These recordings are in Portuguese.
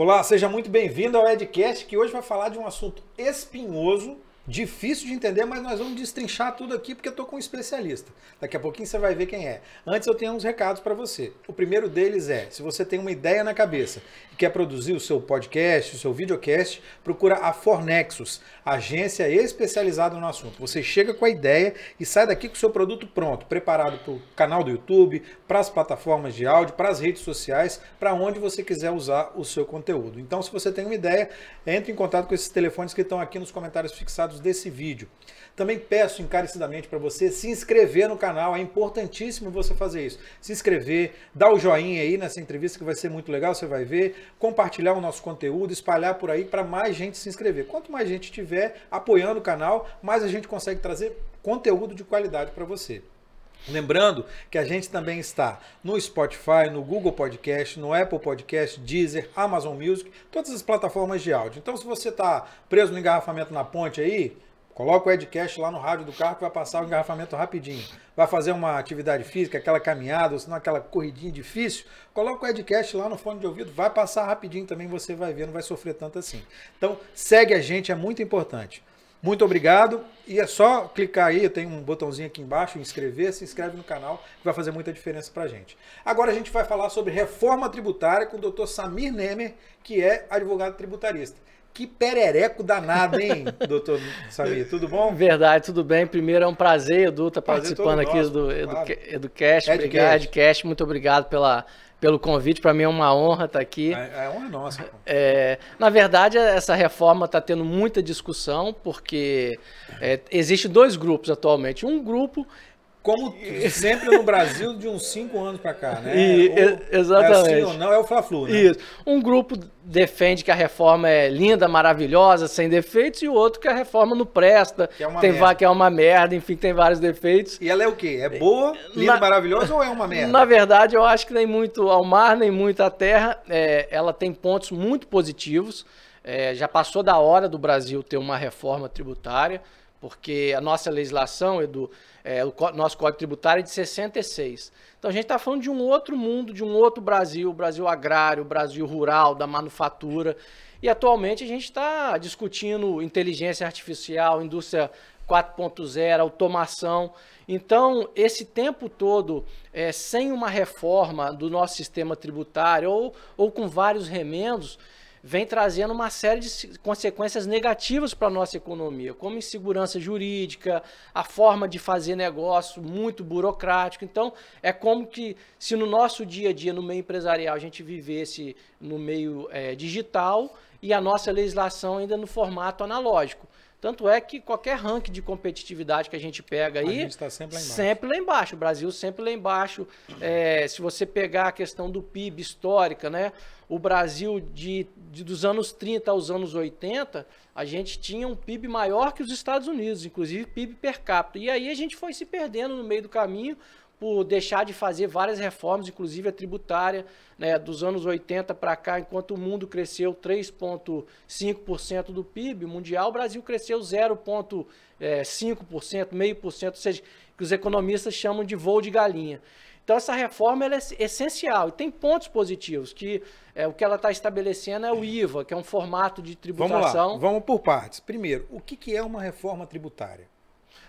Olá, seja muito bem-vindo ao Edcast, que hoje vai falar de um assunto espinhoso Difícil de entender, mas nós vamos destrinchar tudo aqui porque eu estou com um especialista. Daqui a pouquinho você vai ver quem é. Antes eu tenho uns recados para você. O primeiro deles é, se você tem uma ideia na cabeça e quer produzir o seu podcast, o seu videocast, procura a Fornexus, agência especializada no assunto. Você chega com a ideia e sai daqui com o seu produto pronto, preparado para o canal do YouTube, para as plataformas de áudio, para as redes sociais, para onde você quiser usar o seu conteúdo. Então, se você tem uma ideia, entre em contato com esses telefones que estão aqui nos comentários fixados desse vídeo. Também peço encarecidamente para você se inscrever no canal, é importantíssimo você fazer isso. Se inscrever, dar o joinha aí nessa entrevista que vai ser muito legal, você vai ver, compartilhar o nosso conteúdo, espalhar por aí para mais gente se inscrever. Quanto mais gente tiver apoiando o canal, mais a gente consegue trazer conteúdo de qualidade para você. Lembrando que a gente também está no Spotify, no Google Podcast, no Apple Podcast, Deezer, Amazon Music, todas as plataformas de áudio. Então, se você está preso no engarrafamento na ponte aí, coloca o Edcast lá no rádio do carro que vai passar o engarrafamento rapidinho. Vai fazer uma atividade física, aquela caminhada, ou se não aquela corridinha difícil, coloca o Edcast lá no fone de ouvido, vai passar rapidinho também, você vai ver, não vai sofrer tanto assim. Então, segue a gente, é muito importante. Muito obrigado. E é só clicar aí, tem um botãozinho aqui embaixo, inscrever, se inscreve no canal, que vai fazer muita diferença pra gente. Agora a gente vai falar sobre reforma tributária com o Dr. Samir Nemer, que é advogado tributarista. Que perereco danado, hein, doutor Samir? Tudo bom? Verdade, tudo bem. Primeiro é um prazer, Edu, estar tá participando aqui nosso, do Edu, claro. Educast. Obrigado, Edcast. Muito obrigado pela, pelo convite. Para mim é uma honra estar aqui. É, é honra nossa. É, na verdade, essa reforma está tendo muita discussão, porque é, existe dois grupos atualmente. Um grupo como sempre no Brasil de uns cinco anos para cá, né? E, ou, exatamente. É assim ou não, é o Fla-Flu, né? Isso. Um grupo defende que a reforma é linda, maravilhosa, sem defeitos, e o outro que a reforma não presta, que é uma, tem merda. Que é uma merda, enfim, tem vários defeitos. E ela é o quê? É boa, linda, na, maravilhosa ou é uma merda? Na verdade, eu acho que nem muito ao mar, nem muito à terra. É, ela tem pontos muito positivos. É, já passou da hora do Brasil ter uma reforma tributária, porque a nossa legislação, Edu, é, o nosso Código Tributário é de 66. Então a gente está falando de um outro mundo, de um outro Brasil, o Brasil agrário, o Brasil rural, da manufatura. E atualmente a gente está discutindo inteligência artificial, indústria 4.0, automação. Então, esse tempo todo, é, sem uma reforma do nosso sistema tributário ou, ou com vários remendos, vem trazendo uma série de consequências negativas para a nossa economia, como insegurança jurídica, a forma de fazer negócio muito burocrático. Então, é como que se no nosso dia a dia, no meio empresarial, a gente vivesse no meio é, digital e a nossa legislação ainda no formato analógico. Tanto é que qualquer ranking de competitividade que a gente pega aí. A gente está sempre lá embaixo. Sempre lá embaixo. O Brasil sempre lá embaixo. É, se você pegar a questão do PIB histórica, né? O Brasil de, de, dos anos 30 aos anos 80, a gente tinha um PIB maior que os Estados Unidos, inclusive PIB per capita. E aí a gente foi se perdendo no meio do caminho por deixar de fazer várias reformas, inclusive a tributária, né, dos anos 80 para cá, enquanto o mundo cresceu 3,5% do PIB mundial, o Brasil cresceu 0,5%, meio por cento, ou seja, que os economistas chamam de voo de galinha. Então essa reforma é essencial e tem pontos positivos, que é, o que ela está estabelecendo é o IVA, que é um formato de tributação. Vamos lá, vamos por partes. Primeiro, o que, que é uma reforma tributária?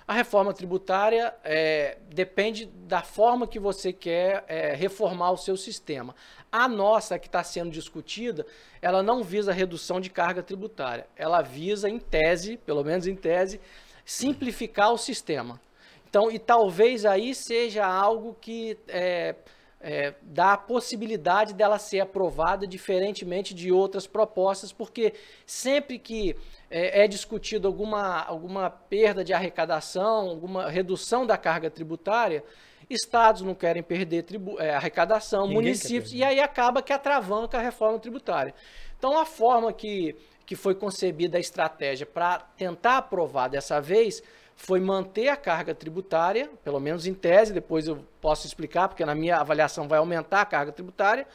A reforma tributária é, depende da forma que você quer é, reformar o seu sistema. A nossa, que está sendo discutida, ela não visa redução de carga tributária. Ela visa, em tese, pelo menos em tese, simplificar o sistema. Então, e talvez aí seja algo que é, é, dá a possibilidade dela ser aprovada diferentemente de outras propostas, porque sempre que é, é discutido alguma, alguma perda de arrecadação, alguma redução da carga tributária, estados não querem perder tribu, é, arrecadação, Ninguém municípios, e aí acaba que atravanca a reforma tributária. Então, a forma que, que foi concebida a estratégia para tentar aprovar dessa vez foi manter a carga tributária, pelo menos em tese, depois eu posso explicar, porque na minha avaliação vai aumentar a carga tributária,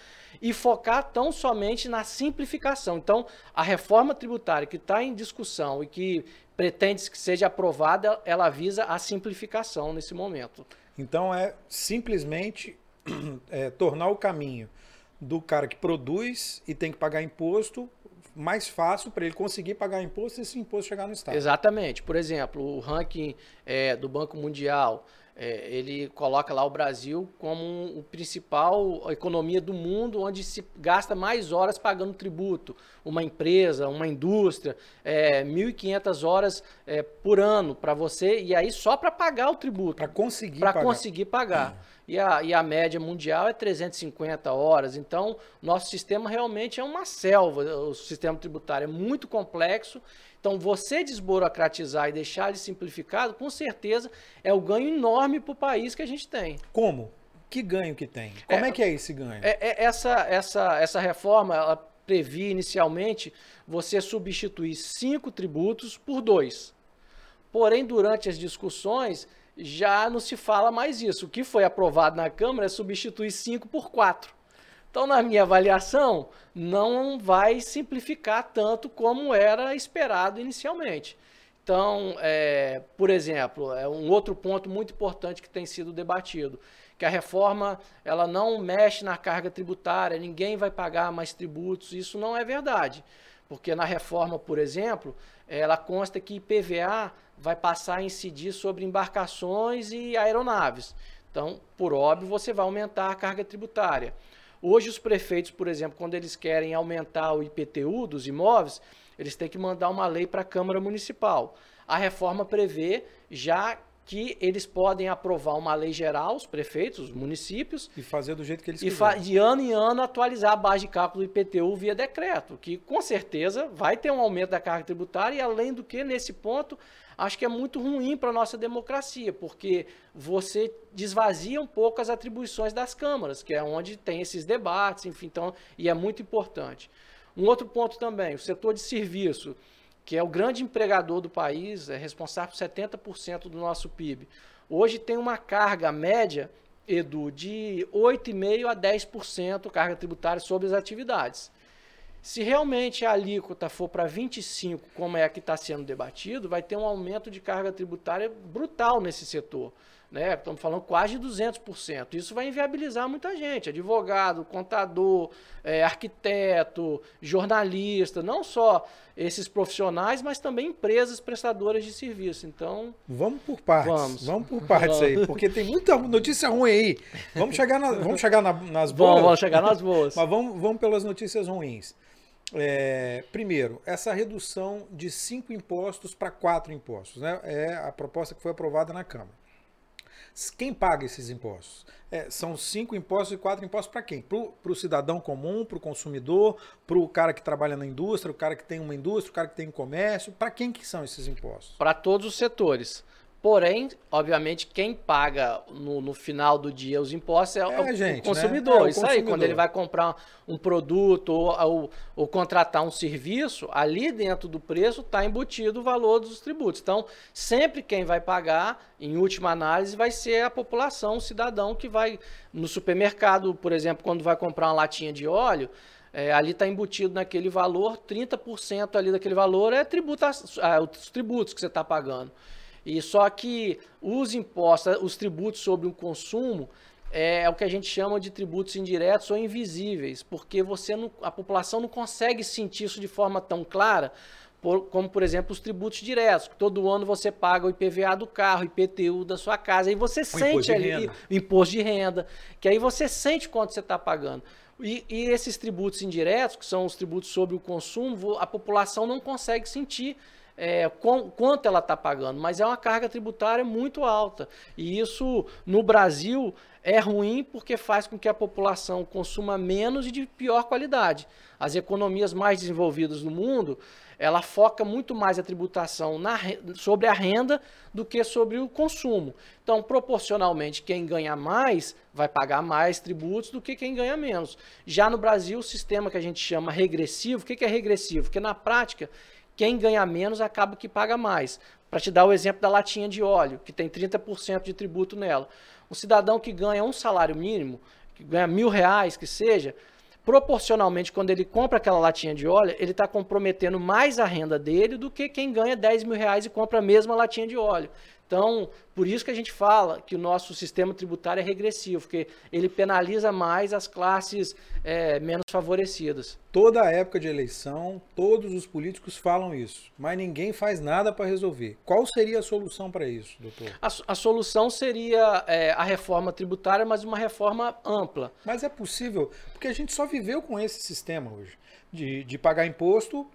e focar tão somente na simplificação. Então, a reforma tributária que está em discussão e que pretende que seja aprovada, ela visa a simplificação nesse momento. Então, é simplesmente é, tornar o caminho do cara que produz e tem que pagar imposto mais fácil para ele conseguir pagar imposto e esse imposto chegar no Estado. Exatamente. Por exemplo, o ranking é, do Banco Mundial, é, ele coloca lá o Brasil como o principal economia do mundo onde se gasta mais horas pagando tributo. Uma empresa, uma indústria, é, 1.500 horas é, por ano para você, e aí só para pagar o tributo. Para conseguir Para conseguir pagar. E a, e a média mundial é 350 horas. Então, nosso sistema realmente é uma selva. O sistema tributário é muito complexo. Então, você desburocratizar e deixar ele simplificado, com certeza, é o ganho enorme para o país que a gente tem. Como? Que ganho que tem? Como é, é que é esse ganho? É, é, essa, essa, essa reforma, ela previa inicialmente você substituir cinco tributos por dois. Porém, durante as discussões, já não se fala mais isso. O que foi aprovado na Câmara é substituir 5 por 4. Então, na minha avaliação, não vai simplificar tanto como era esperado inicialmente. Então, é, por exemplo, é um outro ponto muito importante que tem sido debatido, que a reforma ela não mexe na carga tributária, ninguém vai pagar mais tributos. Isso não é verdade, porque na reforma, por exemplo, ela consta que IPVA vai passar a incidir sobre embarcações e aeronaves. Então, por óbvio, você vai aumentar a carga tributária. Hoje, os prefeitos, por exemplo, quando eles querem aumentar o IPTU dos imóveis, eles têm que mandar uma lei para a Câmara Municipal. A reforma prevê já que eles podem aprovar uma lei geral, os prefeitos, os municípios. E fazer do jeito que eles e quiserem. de ano em ano atualizar a base de cálculo do IPTU via decreto, que com certeza vai ter um aumento da carga tributária e além do que, nesse ponto, acho que é muito ruim para a nossa democracia, porque você desvazia um pouco as atribuições das câmaras, que é onde tem esses debates, enfim, então, e é muito importante. Um outro ponto também, o setor de serviço que é o grande empregador do país, é responsável por 70% do nosso PIB. Hoje tem uma carga média, Edu, de 8,5% a 10% carga tributária sobre as atividades. Se realmente a alíquota for para 25%, como é a que está sendo debatido, vai ter um aumento de carga tributária brutal nesse setor né? Estamos falando quase de 200%. Isso vai inviabilizar muita gente, advogado, contador, é, arquiteto, jornalista, não só esses profissionais, mas também empresas prestadoras de serviço. Então, vamos por partes. Vamos, vamos por partes aí, porque tem muita notícia ruim aí. Vamos chegar, na, vamos chegar na, nas boas. Vamos, vamos chegar nas boas. mas vamos, vamos pelas notícias ruins. É, primeiro, essa redução de cinco impostos para quatro impostos, né? É a proposta que foi aprovada na Câmara. Quem paga esses impostos? É, são cinco impostos e quatro impostos para quem? Para o cidadão comum, para o consumidor, para o cara que trabalha na indústria, o cara que tem uma indústria, o cara que tem um comércio. Para quem que são esses impostos? Para todos os setores. Porém, obviamente, quem paga no, no, final do dia os impostos é, é o, gente, o, consumidor. Né? É, o Isso consumidor. aí, quando ele vai comprar um produto ou, ou, ou contratar um serviço, ali dentro do preço está embutido o valor dos tributos. Então, sempre quem vai pagar, em última análise, vai ser a população, o cidadão que vai no supermercado, por exemplo, quando vai comprar uma latinha de óleo. É, ali está embutido naquele valor, 30% ali daquele valor é tributa, é, os tributos que você está pagando. E só que os impostos, os tributos sobre o consumo, é, é o que a gente chama de tributos indiretos ou invisíveis, porque você não, a população não consegue sentir isso de forma tão clara, por, como por exemplo os tributos diretos, que todo ano você paga o IPVA do carro, IPTU da sua casa, e você o sente ali o imposto de renda, que aí você sente quanto você está pagando. E, e, esses tributos indiretos, que são os tributos sobre o consumo, a população não consegue sentir é, com, quanto ela está pagando, mas é uma carga tributária muito alta. E isso, no Brasil, é ruim porque faz com que a população consuma menos e de pior qualidade. As economias mais desenvolvidas do mundo, ela foca muito mais a tributação na, sobre a renda do que sobre o consumo. Então, proporcionalmente, quem ganha mais vai pagar mais tributos do que quem ganha menos. Já no Brasil, o sistema que a gente chama regressivo, o que é regressivo? Porque na prática quem ganha menos acaba que paga mais. Para te dar o exemplo da latinha de óleo, que tem 30% de tributo nela. Um cidadão que ganha um salário mínimo, que ganha mil reais, que seja, proporcionalmente, quando ele compra aquela latinha de óleo, ele está comprometendo mais a renda dele do que quem ganha 10 mil reais e compra a mesma latinha de óleo. Então, por isso que a gente fala que o nosso sistema tributário é regressivo, porque ele penaliza mais as classes é, menos favorecidas. Toda época de eleição, todos os políticos falam isso, mas ninguém faz nada para resolver. Qual seria a solução para isso, doutor? A, a solução seria é, a reforma tributária, mas uma reforma ampla. Mas é possível, porque a gente só viveu com esse sistema hoje, de, de pagar imposto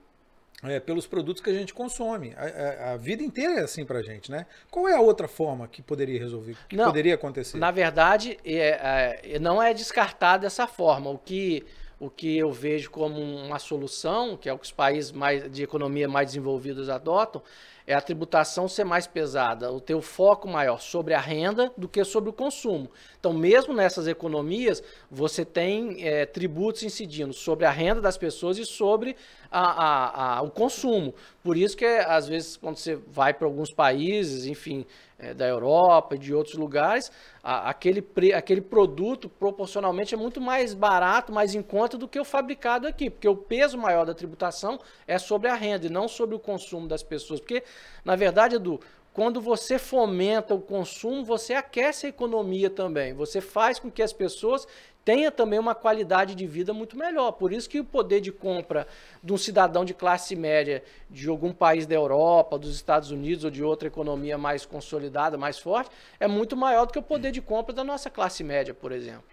é, pelos produtos que a gente consome. A, a, a vida inteira é assim para a gente, né? Qual é a outra forma que poderia resolver, que não, poderia acontecer? Na verdade, é, é, não é descartado dessa forma. O que, o que eu vejo como uma solução, que é o que os países mais, de economia mais desenvolvidos adotam, é a tributação ser mais pesada, o teu foco maior sobre a renda do que sobre o consumo. Então, mesmo nessas economias, você tem é, tributos incidindo sobre a renda das pessoas e sobre a, a, a, o consumo. Por isso que, às vezes, quando você vai para alguns países, enfim, é, da Europa e de outros lugares, aquele, aquele produto proporcionalmente é muito mais barato, mais em conta do que o fabricado aqui, porque o peso maior da tributação é sobre a renda e não sobre o consumo das pessoas. Porque, na verdade, Edu, quando você fomenta o consumo, você aquece a economia também. Você faz com que as pessoas tenha também uma qualidade de vida muito melhor. Por isso que o poder de compra de um cidadão de classe média de algum país da Europa, dos Estados Unidos ou de outra economia mais consolidada, mais forte, é muito maior do que o poder de compra da nossa classe média, por exemplo.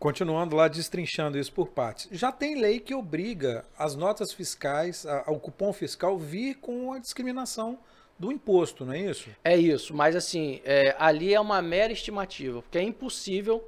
Continuando lá, destrinchando isso por partes. Já tem lei que obriga as notas fiscais, o cupom fiscal, vir com a discriminação do imposto, não é isso? É isso, mas assim, é, ali é uma mera estimativa, porque é impossível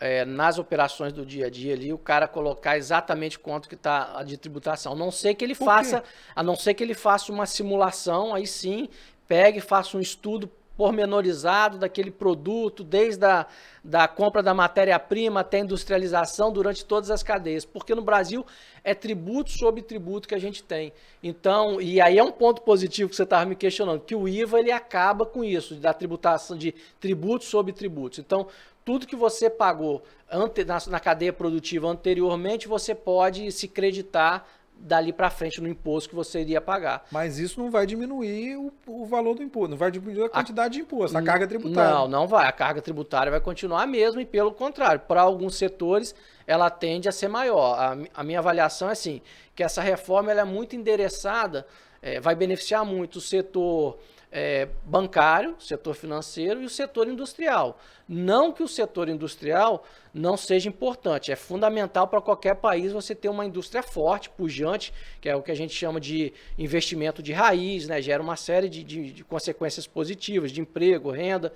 é, nas operações do dia a dia ali, o cara colocar exatamente quanto que está de tributação. A não ser que ele faça, a não ser que ele faça uma simulação, aí sim, pegue, faça um estudo pormenorizado daquele produto, desde a da compra da matéria-prima até a industrialização durante todas as cadeias. Porque no Brasil é tributo sobre tributo que a gente tem. Então, e aí é um ponto positivo que você estava me questionando, que o IVA ele acaba com isso, da tributação de tributo sobre tributos. Então, tudo que você pagou ante, na, na cadeia produtiva anteriormente, você pode se creditar dali para frente no imposto que você iria pagar. Mas isso não vai diminuir o, o valor do imposto, não vai diminuir a quantidade a, de imposto, a carga tributária. Não, não vai. A carga tributária vai continuar a mesma e, pelo contrário, para alguns setores ela tende a ser maior. A, a minha avaliação é assim, que essa reforma ela é muito endereçada, é, vai beneficiar muito o setor é, bancário, setor financeiro e o setor industrial. Não que o setor industrial não seja importante, é fundamental para qualquer país você ter uma indústria forte, pujante, que é o que a gente chama de investimento de raiz, né? gera uma série de, de, de consequências positivas, de emprego, renda.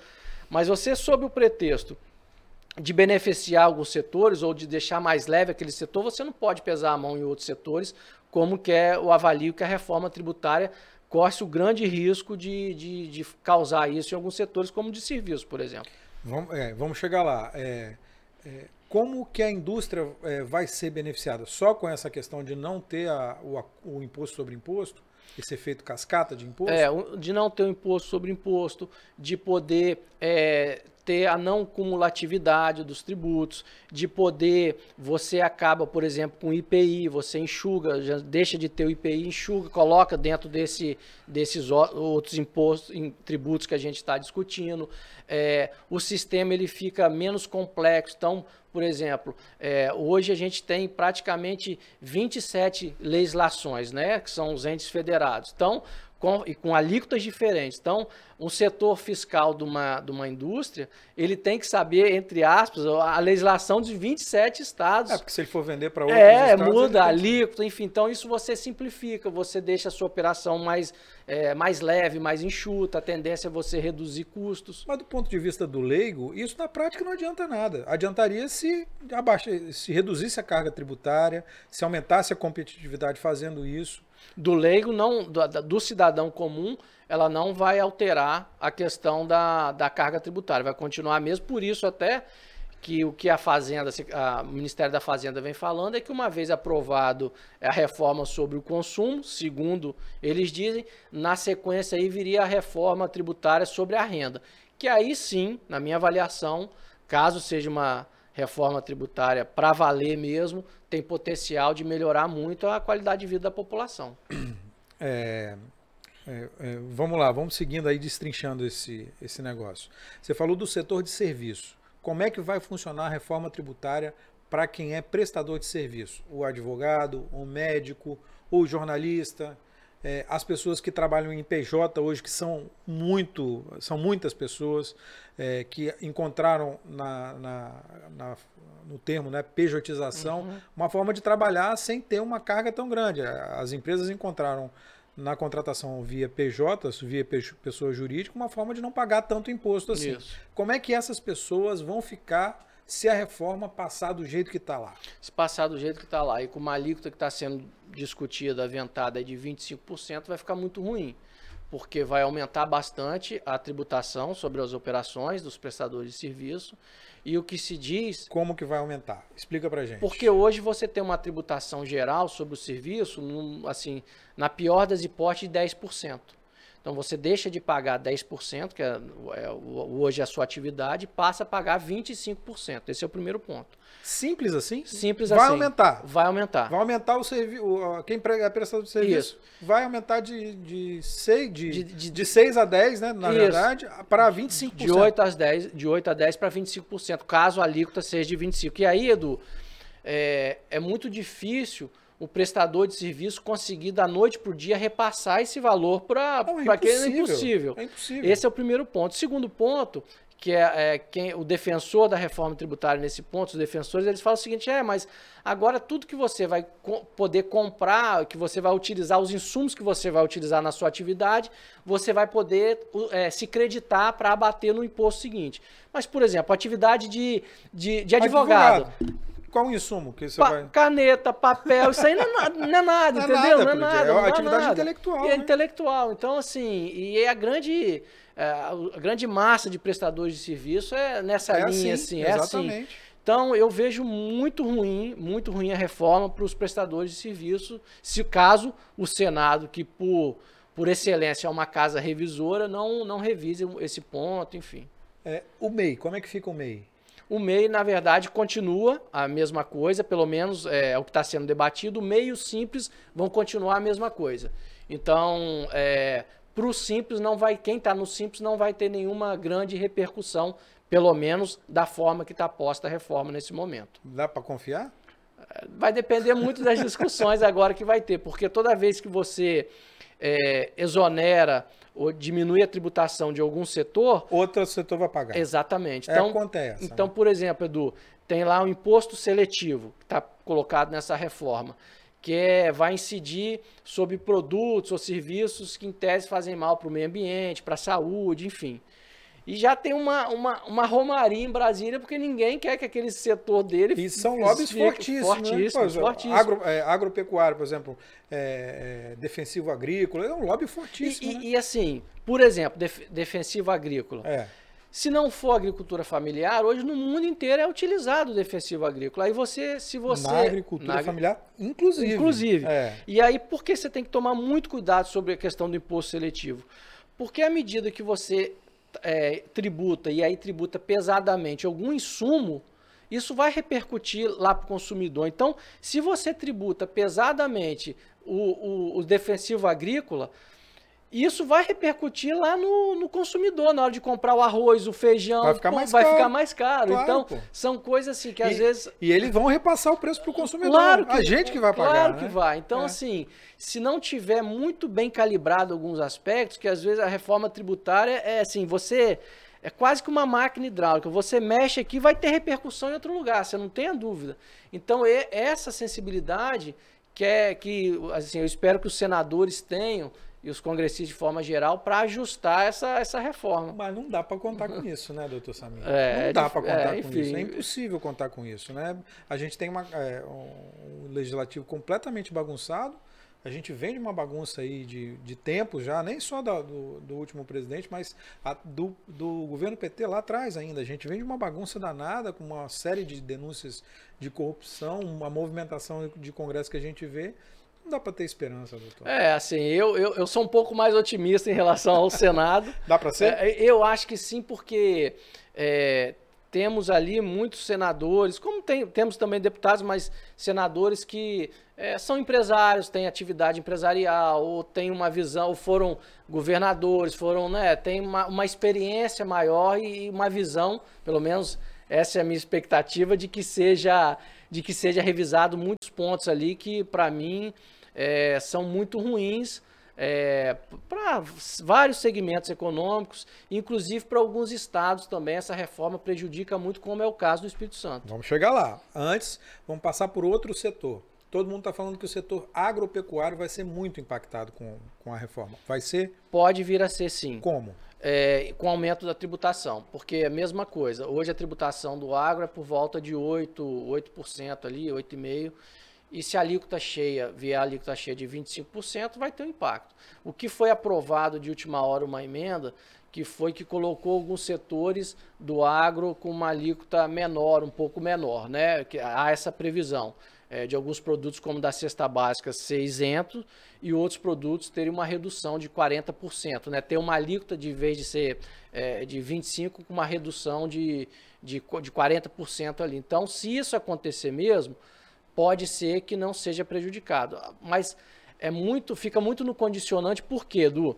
Mas você, sob o pretexto de beneficiar alguns setores ou de deixar mais leve aquele setor, você não pode pesar a mão em outros setores, como que é o avalio que a reforma tributária corre-se o grande risco de, de, de, causar isso em alguns setores, como de serviços, por exemplo. Vamos, é, vamos chegar lá. É, é, como que a indústria é, vai ser beneficiada? Só com essa questão de não ter a, o, o, imposto sobre imposto? Esse efeito cascata de imposto? É, de não ter o imposto sobre imposto, de poder é, ter a não cumulatividade dos tributos, de poder, você acaba, por exemplo, com IPI, você enxuga, já deixa de ter o IPI, enxuga, coloca dentro desse, desses outros impostos, tributos que a gente está discutindo. É, o sistema ele fica menos complexo. Então, por exemplo, é, hoje a gente tem praticamente 27 legislações, né, que são os entes federados. Então, com, e com alíquotas diferentes. Então, um setor fiscal de uma, de uma indústria, ele tem que saber, entre aspas, a legislação de 27 estados. É, porque se ele for vender para outros é, estados... É, muda alíquota, enfim. Então, isso você simplifica, você deixa a sua operação mais, é, mais leve, mais enxuta, a tendência é você reduzir custos. Mas do ponto de vista do leigo, isso na prática não adianta nada. Adiantaria se, abaixa, se reduzisse a carga tributária, se aumentasse a competitividade fazendo isso do leigo, não, do, do, cidadão comum, ela não vai alterar a questão da, da carga tributária, vai continuar mesmo. Por isso, até que o que a Fazenda, a, o Ministério da Fazenda vem falando é que uma vez aprovado a reforma sobre o consumo, segundo eles dizem, na sequência aí viria a reforma tributária sobre a renda, que aí sim, na minha avaliação, caso seja uma reforma tributária para valer mesmo, tem potencial de melhorar muito a qualidade de vida da população. É, é, é, vamos lá, vamos seguindo aí, destrinchando esse, esse negócio. Você falou do setor de serviço. Como é que vai funcionar a reforma tributária para quem é prestador de serviço? O advogado, o médico, o jornalista, é, as pessoas que trabalham em PJ hoje, que são muito, são muitas pessoas é, que encontraram na, na, na, no termo né, pejotização uhum. uma forma de trabalhar sem ter uma carga tão grande. As empresas encontraram na contratação via PJ, via pessoa jurídica, uma forma de não pagar tanto imposto assim. Isso. Como é que essas pessoas vão ficar se a reforma passar do jeito que está lá. Se passar do jeito que está lá e com uma alíquota que está sendo discutida, aventada de 25%, vai ficar muito ruim. Porque vai aumentar bastante a tributação sobre as operações dos prestadores de serviço. E o que se diz. Como que vai aumentar? Explica pra gente. Porque hoje você tem uma tributação geral sobre o serviço, assim, na pior das hipóteses, de 10%. Então você deixa de pagar 10%, que é, é, hoje é a sua atividade, e passa a pagar 25%. Esse é o primeiro ponto. Simples assim? Simples vai assim. Vai aumentar. Vai aumentar. Vai aumentar o serviço. Quem é prestador de serviço Isso. vai aumentar de, de, 6, de, de, de, de 6 a 10, né? Na Isso. verdade, para 25%. De 8 a 10, de 8 a 10 para 25%, caso a alíquota seja de 25%. E aí, Edu, é, é muito difícil o prestador de serviço conseguir da noite para o dia repassar esse valor para é quem é impossível. É impossível. Esse é o primeiro ponto. segundo ponto, que é, é, quem, o defensor da reforma tributária nesse ponto, os defensores, eles falam o seguinte, é, mas agora tudo que você vai co poder comprar, que você vai utilizar, os insumos que você vai utilizar na sua atividade, você vai poder é, se creditar para abater no imposto seguinte. Mas, por exemplo, atividade de, de, de advogado. advogado. Qual o insumo que você pa vai... Caneta, papel, isso aí não é, nada, não é nada, não entendeu? Nada, não é nada. É uma atividade nada. intelectual. É né? intelectual. Então, assim, e é a grande, é, a grande massa de prestadores de serviço é nessa é linha, assim, assim é assim. Então, eu vejo muito ruim, muito ruim a reforma para os prestadores de serviço, se caso o Senado, que por, por excelência é uma casa revisora, não, não revise esse ponto, enfim. É, o MEI, como é que fica o MEI? O MEI, na verdade, continua a mesma coisa, pelo menos é, é o que está sendo debatido. O MEI e o Simples vão continuar a mesma coisa. Então, é, para o Simples, não vai, quem está no Simples não vai ter nenhuma grande repercussão, pelo menos da forma que está posta a reforma nesse momento. Dá para confiar? Vai depender muito das discussões agora que vai ter, porque toda vez que você é, exonera ou diminui a tributação de algum setor. Outro setor vai pagar. Exatamente. É então, acontece. Então, né? por exemplo, Edu, tem lá um imposto seletivo que está colocado nessa reforma, que é, vai incidir sobre produtos ou serviços que, em tese, fazem mal para o meio ambiente, para a saúde, enfim. E já tem uma, uma, uma romaria em Brasília, porque ninguém quer que aquele setor dele. E são lobbies fortíssimos. Fortíssimos, né? fortíssimos. Agro, é, agropecuário, por exemplo, é, é, defensivo agrícola, é um lobby fortíssimo. E, né? e, e assim, por exemplo, def, defensivo agrícola. É. Se não for agricultura familiar, hoje no mundo inteiro é utilizado o defensivo agrícola. Aí você, se você. Na agricultura na, familiar, inclusive. Inclusive. É. E aí, por que você tem que tomar muito cuidado sobre a questão do imposto seletivo? Porque à medida que você é, tributa e aí tributa pesadamente algum insumo, isso vai repercutir lá para o consumidor. Então, se você tributa pesadamente o, o, o defensivo agrícola, isso vai repercutir lá no, no, consumidor, na hora de comprar o arroz, o feijão, vai ficar mais vai caro. Ficar mais caro. Claro, então, pô. são coisas assim que às e, vezes. E eles vão repassar o preço para o consumidor. Claro que, a gente que vai pagar. Claro né? que vai. Então, é. assim, se não tiver muito bem calibrado alguns aspectos, que às vezes a reforma tributária é assim, você. É quase que uma máquina hidráulica. Você mexe aqui, vai ter repercussão em outro lugar, você não tem a dúvida. Então, essa sensibilidade que é que assim, eu espero que os senadores tenham e os congressistas de forma geral para ajustar essa, essa reforma. Mas não dá para contar com isso, né, doutor Samir? É, não dá é, para contar é, com isso. É impossível contar com isso, né? A gente tem uma, é, um legislativo completamente bagunçado. A gente vem de uma bagunça aí de, de tempo já, nem só da, do, do, último presidente, mas a, do, do governo PT lá atrás ainda. A gente vem de uma bagunça danada, com uma série de denúncias de corrupção, uma movimentação de congresso que a gente vê. Não dá para ter esperança, doutor. É, assim, eu, eu, eu sou um pouco mais otimista em relação ao Senado. dá para ser? É, eu acho que sim, porque é, temos ali muitos senadores, como tem, temos também deputados, mas senadores que é, são empresários, têm atividade empresarial, ou têm uma visão, ou foram governadores, foram, né, têm uma, uma experiência maior e uma visão, pelo menos essa é a minha expectativa, de que seja, de que seja revisado muitos pontos ali que, para mim, é, são muito ruins é, para vários segmentos econômicos, inclusive para alguns estados também. Essa reforma prejudica muito, como é o caso do Espírito Santo. Vamos chegar lá. Antes, vamos passar por outro setor. Todo mundo está falando que o setor agropecuário vai ser muito impactado com, com a reforma. Vai ser? Pode vir a ser sim. Como? É, com aumento da tributação, porque é a mesma coisa. Hoje a tributação do agro é por volta de 8%, 8% ali, 8,5%. E se a alíquota cheia vier a alíquota cheia de 25%, vai ter um impacto. O que foi aprovado de última hora uma emenda, que foi que colocou alguns setores do agro com uma alíquota menor, um pouco menor, né? Que há essa previsão é, de alguns produtos, como da cesta básica, ser isento e outros produtos terem uma redução de 40%, né? Ter uma alíquota de vez de ser é, de 25% com uma redução de, de, de 40% ali. Então, se isso acontecer mesmo, pode ser que não seja prejudicado. Mas é muito, fica muito no condicionante, porque, Edu?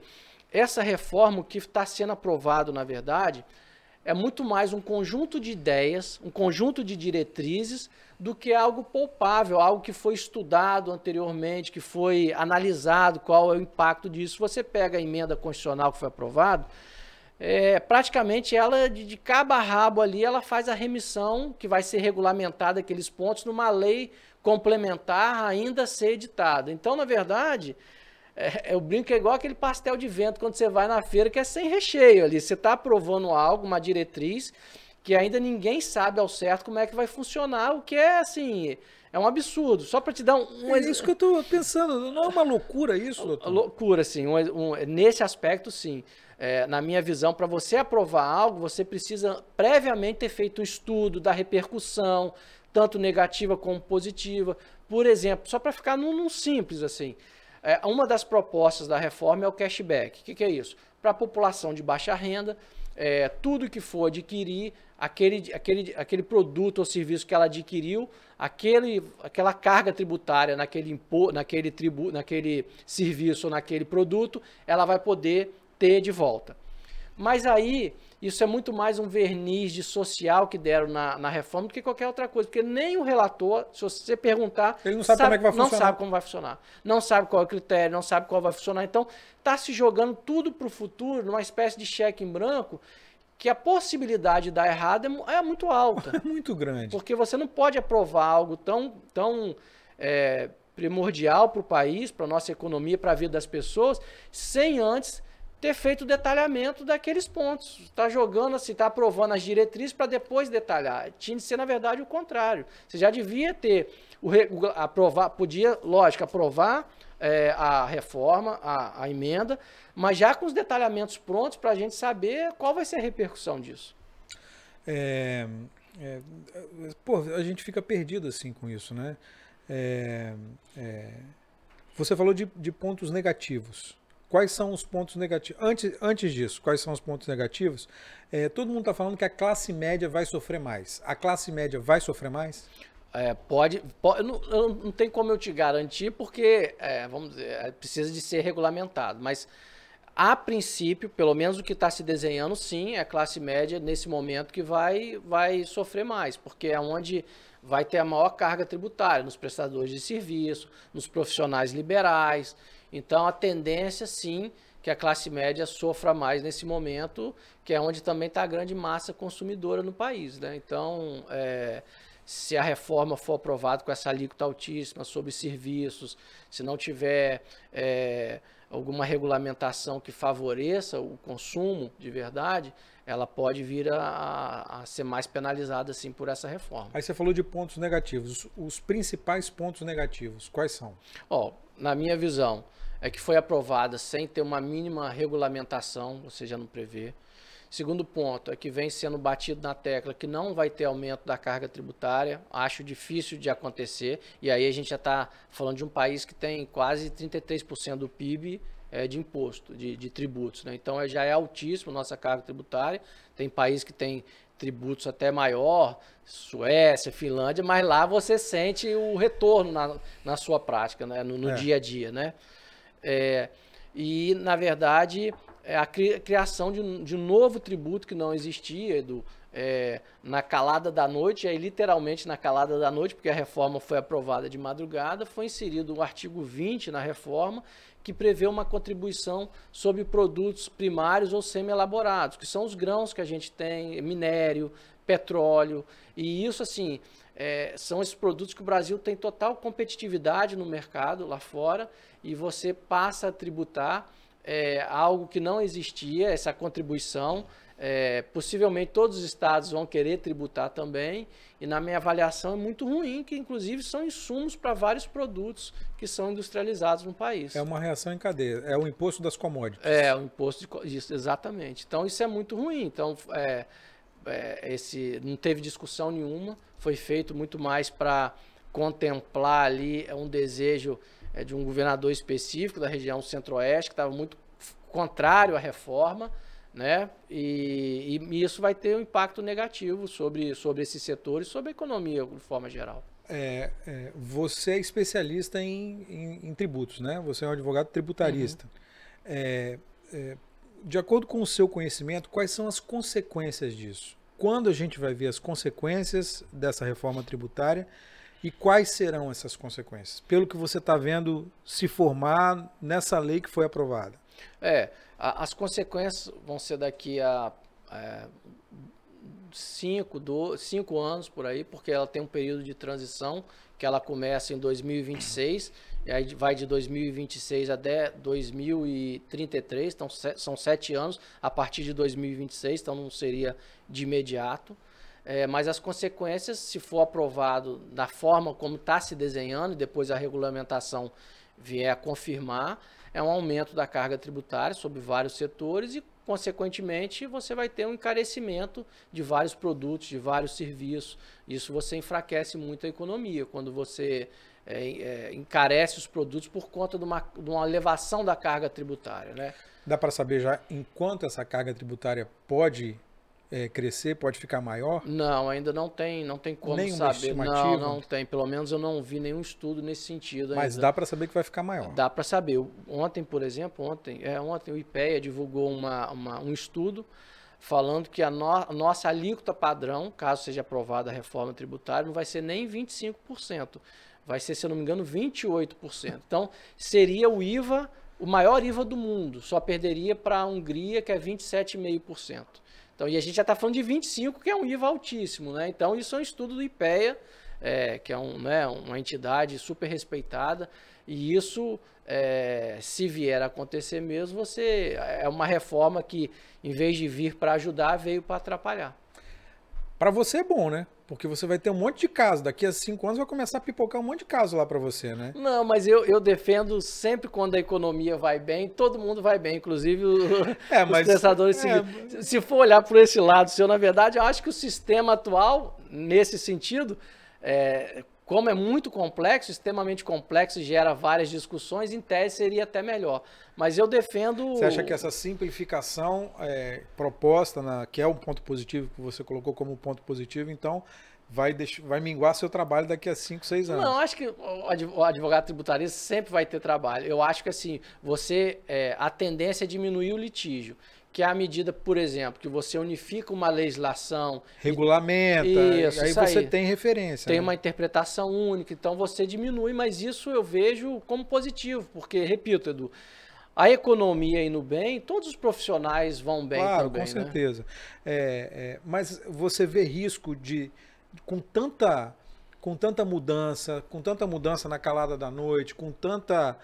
Essa reforma que está sendo aprovado, na verdade, é muito mais um conjunto de ideias, um conjunto de diretrizes, do que algo poupável, algo que foi estudado anteriormente, que foi analisado, qual é o impacto disso. Você pega a emenda constitucional que foi aprovada, é, praticamente ela, de, de cabo a rabo ali, ela faz a remissão, que vai ser regulamentada aqueles pontos, numa lei complementar ainda ser editada. Então, na verdade, é, eu brinco que é igual aquele pastel de vento quando você vai na feira, que é sem recheio ali. Você está aprovando algo, uma diretriz, que ainda ninguém sabe ao certo como é que vai funcionar, o que é assim. É um absurdo. Só para te dar um, um É isso que eu estou pensando. Não é uma loucura isso, doutor? Loucura, sim. Um, um, nesse aspecto, sim é, na minha visão, para você aprovar algo, você precisa previamente ter feito um estudo da repercussão, tanto negativa como positiva. Por exemplo, só para ficar num, num, simples assim, é, uma das propostas da reforma é o cashback. O que, que é isso? Para a população de baixa renda, é, tudo que for adquirir, aquele, aquele, aquele produto ou serviço que ela adquiriu, aquele, aquela carga tributária naquele, impo, naquele, tribu, naquele serviço ou naquele produto, ela vai poder ter de volta. Mas aí, isso é muito mais um verniz de social que deram na, na reforma do que qualquer outra coisa. Porque nem o relator, se você perguntar. Ele não sabe, sabe como é que vai funcionar. Não sabe como vai funcionar. Não sabe qual é o critério, não sabe qual vai funcionar. Então, está se jogando tudo para o futuro, numa espécie de cheque em branco, que a possibilidade de dar errado é, é muito alta. É muito grande. Porque você não pode aprovar algo tão, tão é, primordial para o país, para a nossa economia, para a vida das pessoas, sem antes ter feito o detalhamento daqueles pontos. Está jogando assim, está aprovando as diretrizes para depois detalhar. Tinha de ser, na verdade, o contrário. Você já devia ter o, aprovar, podia, lógico, aprovar é, a reforma, a, a, emenda, mas já com os detalhamentos prontos para a gente saber qual vai ser a repercussão disso. É, é, pô, a gente fica perdido assim com isso, né? É, é, você falou de, de pontos negativos. Quais são os pontos negativos? Antes, antes disso, quais são os pontos negativos? É, todo mundo está falando que a classe média vai sofrer mais. A classe média vai sofrer mais? É, pode, pode não, não, tem como eu te garantir, porque, é, vamos dizer, é, precisa de ser regulamentado. Mas, a princípio, pelo menos o que está se desenhando, sim, é a classe média nesse momento que vai, vai sofrer mais, porque é onde vai ter a maior carga tributária, nos prestadores de serviço, nos profissionais liberais. Então, a tendência, sim, que a classe média sofra mais nesse momento, que é onde também está a grande massa consumidora no país. Né? Então, é, se a reforma for aprovada com essa alíquota altíssima sobre serviços, se não tiver é, alguma regulamentação que favoreça o consumo de verdade, ela pode vir a, a, ser mais penalizada assim por essa reforma. Aí você falou de pontos negativos. Os principais pontos negativos, quais são? Ó, na minha visão, é que foi aprovada sem ter uma mínima regulamentação, ou seja, não prevê. Segundo ponto é que vem sendo batido na tecla que não vai ter aumento da carga tributária. Acho difícil de acontecer. E aí a gente já está falando de um país que tem quase 33% do PIB é, de imposto, de, de tributos. Né? Então é, já é altíssimo nossa carga tributária. Tem país que tem tributos até maior, Suécia, Finlândia, mas lá você sente o retorno na, na sua prática, né? no, no é. dia a dia. Né? É, e, na verdade, é a criação de, de um novo tributo que não existia, do, é, na calada da noite, aí literalmente na calada da noite, porque a reforma foi aprovada de madrugada, foi inserido o artigo 20 na reforma, que prevê uma contribuição sobre produtos primários ou semi-elaborados, que são os grãos que a gente tem, minério, petróleo, e isso assim, é, são esses produtos que o Brasil tem total competitividade no mercado lá fora, e você passa a tributar é, algo que não existia, essa contribuição, é, possivelmente todos os estados vão querer tributar também, e na minha avaliação é muito ruim, que inclusive são insumos para vários produtos que são industrializados no país. É uma reação em cadeia, é o imposto das commodities. É, o imposto de isso, exatamente. Então isso é muito ruim. Então, é, é, esse não teve discussão nenhuma, foi feito muito mais para contemplar ali um desejo é, de um governador específico da região centro-oeste, que estava muito contrário à reforma né? E, e, isso vai ter um impacto negativo sobre, sobre esses setores, sobre a economia de forma geral. É, é, você é especialista em, em, em, tributos, né? Você é um advogado tributarista. Uhum. É, é, de acordo com o seu conhecimento, quais são as consequências disso? Quando a gente vai ver as consequências dessa reforma tributária e quais serão essas consequências? Pelo que você está vendo se formar nessa lei que foi aprovada. É, as consequências vão ser daqui a é, cinco, do, cinco anos por aí, porque ela tem um período de transição que ela começa em 2026 e aí vai de 2026 até 2033, então são sete anos a partir de 2026, então não seria de imediato. É, mas as consequências, se for aprovado da forma como está se desenhando, e depois a regulamentação vier a confirmar, é um aumento da carga tributária sobre vários setores e, consequentemente, você vai ter um encarecimento de vários produtos, de vários serviços. Isso você enfraquece muito a economia quando você é, é, encarece os produtos por conta de uma, de uma elevação da carga tributária. Né? Dá para saber já em quanto essa carga tributária pode é, crescer, pode ficar maior? Não, ainda não tem, não tem como Nenhuma saber. Estimativa? Não, não tem. Pelo menos eu não vi nenhum estudo nesse sentido. Mas ainda. dá para saber que vai ficar maior. Dá para saber. Ontem, por exemplo, ontem, é, ontem o IPEA divulgou uma, uma um estudo falando que a, no, a nossa alíquota padrão, caso seja aprovada a reforma tributária, não vai ser nem 25%. Vai ser, se eu não me engano, 28%. Então, seria o IVA, o maior IVA do mundo. Só perderia para a Hungria, que é 27,5%. Então, e a gente já está falando de 25, que é um IVA altíssimo, né? Então, isso é um estudo do IPEA, é, que é um, né, uma entidade super respeitada, e isso, é, se vier a acontecer mesmo, você é uma reforma que, em vez de vir para ajudar, veio para atrapalhar. Para você é bom, né? Porque você vai ter um monte de casos. Daqui a cinco anos vai começar a pipocar um monte de casos lá para você, né? Não, mas eu, eu defendo sempre quando a economia vai bem, todo mundo vai bem, inclusive é, os prestadores é, se, se for olhar por esse lado seu, na verdade, eu acho que o sistema atual, nesse sentido, é, como é muito complexo, extremamente complexo e gera várias discussões, em tese seria até melhor. Mas eu defendo. Você acha que essa simplificação é, proposta, na, que é um ponto positivo que você colocou como ponto positivo, então vai, deixar, vai minguar seu trabalho daqui a 5, 6 anos? Não, acho que o advogado tributarista sempre vai ter trabalho. Eu acho que assim, você. É, a tendência é diminuir o litígio que é a medida, por exemplo, que você unifica uma legislação. Regulamenta, isso, aí isso você aí. tem referência. Tem né? uma interpretação única, então você diminui, mas isso eu vejo como positivo, porque, repito, Edu, a economia indo bem, todos os profissionais vão bem claro, também. Com né? certeza. Né? É, é, mas você vê risco de, com tanta, com tanta mudança, com tanta mudança na calada da noite, com tanta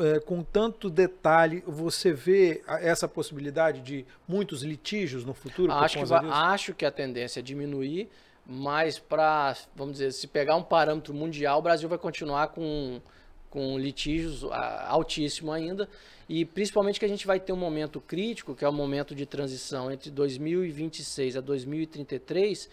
é, com tanto detalhe, você vê essa possibilidade de muitos litígios no futuro? Acho, que, acho que a tendência é diminuir, mas para, vamos dizer, se pegar um parâmetro mundial, o Brasil vai continuar com, com litígios altíssimo ainda, e principalmente que a gente vai ter um momento crítico, que é o momento de transição entre 2026 a 2033,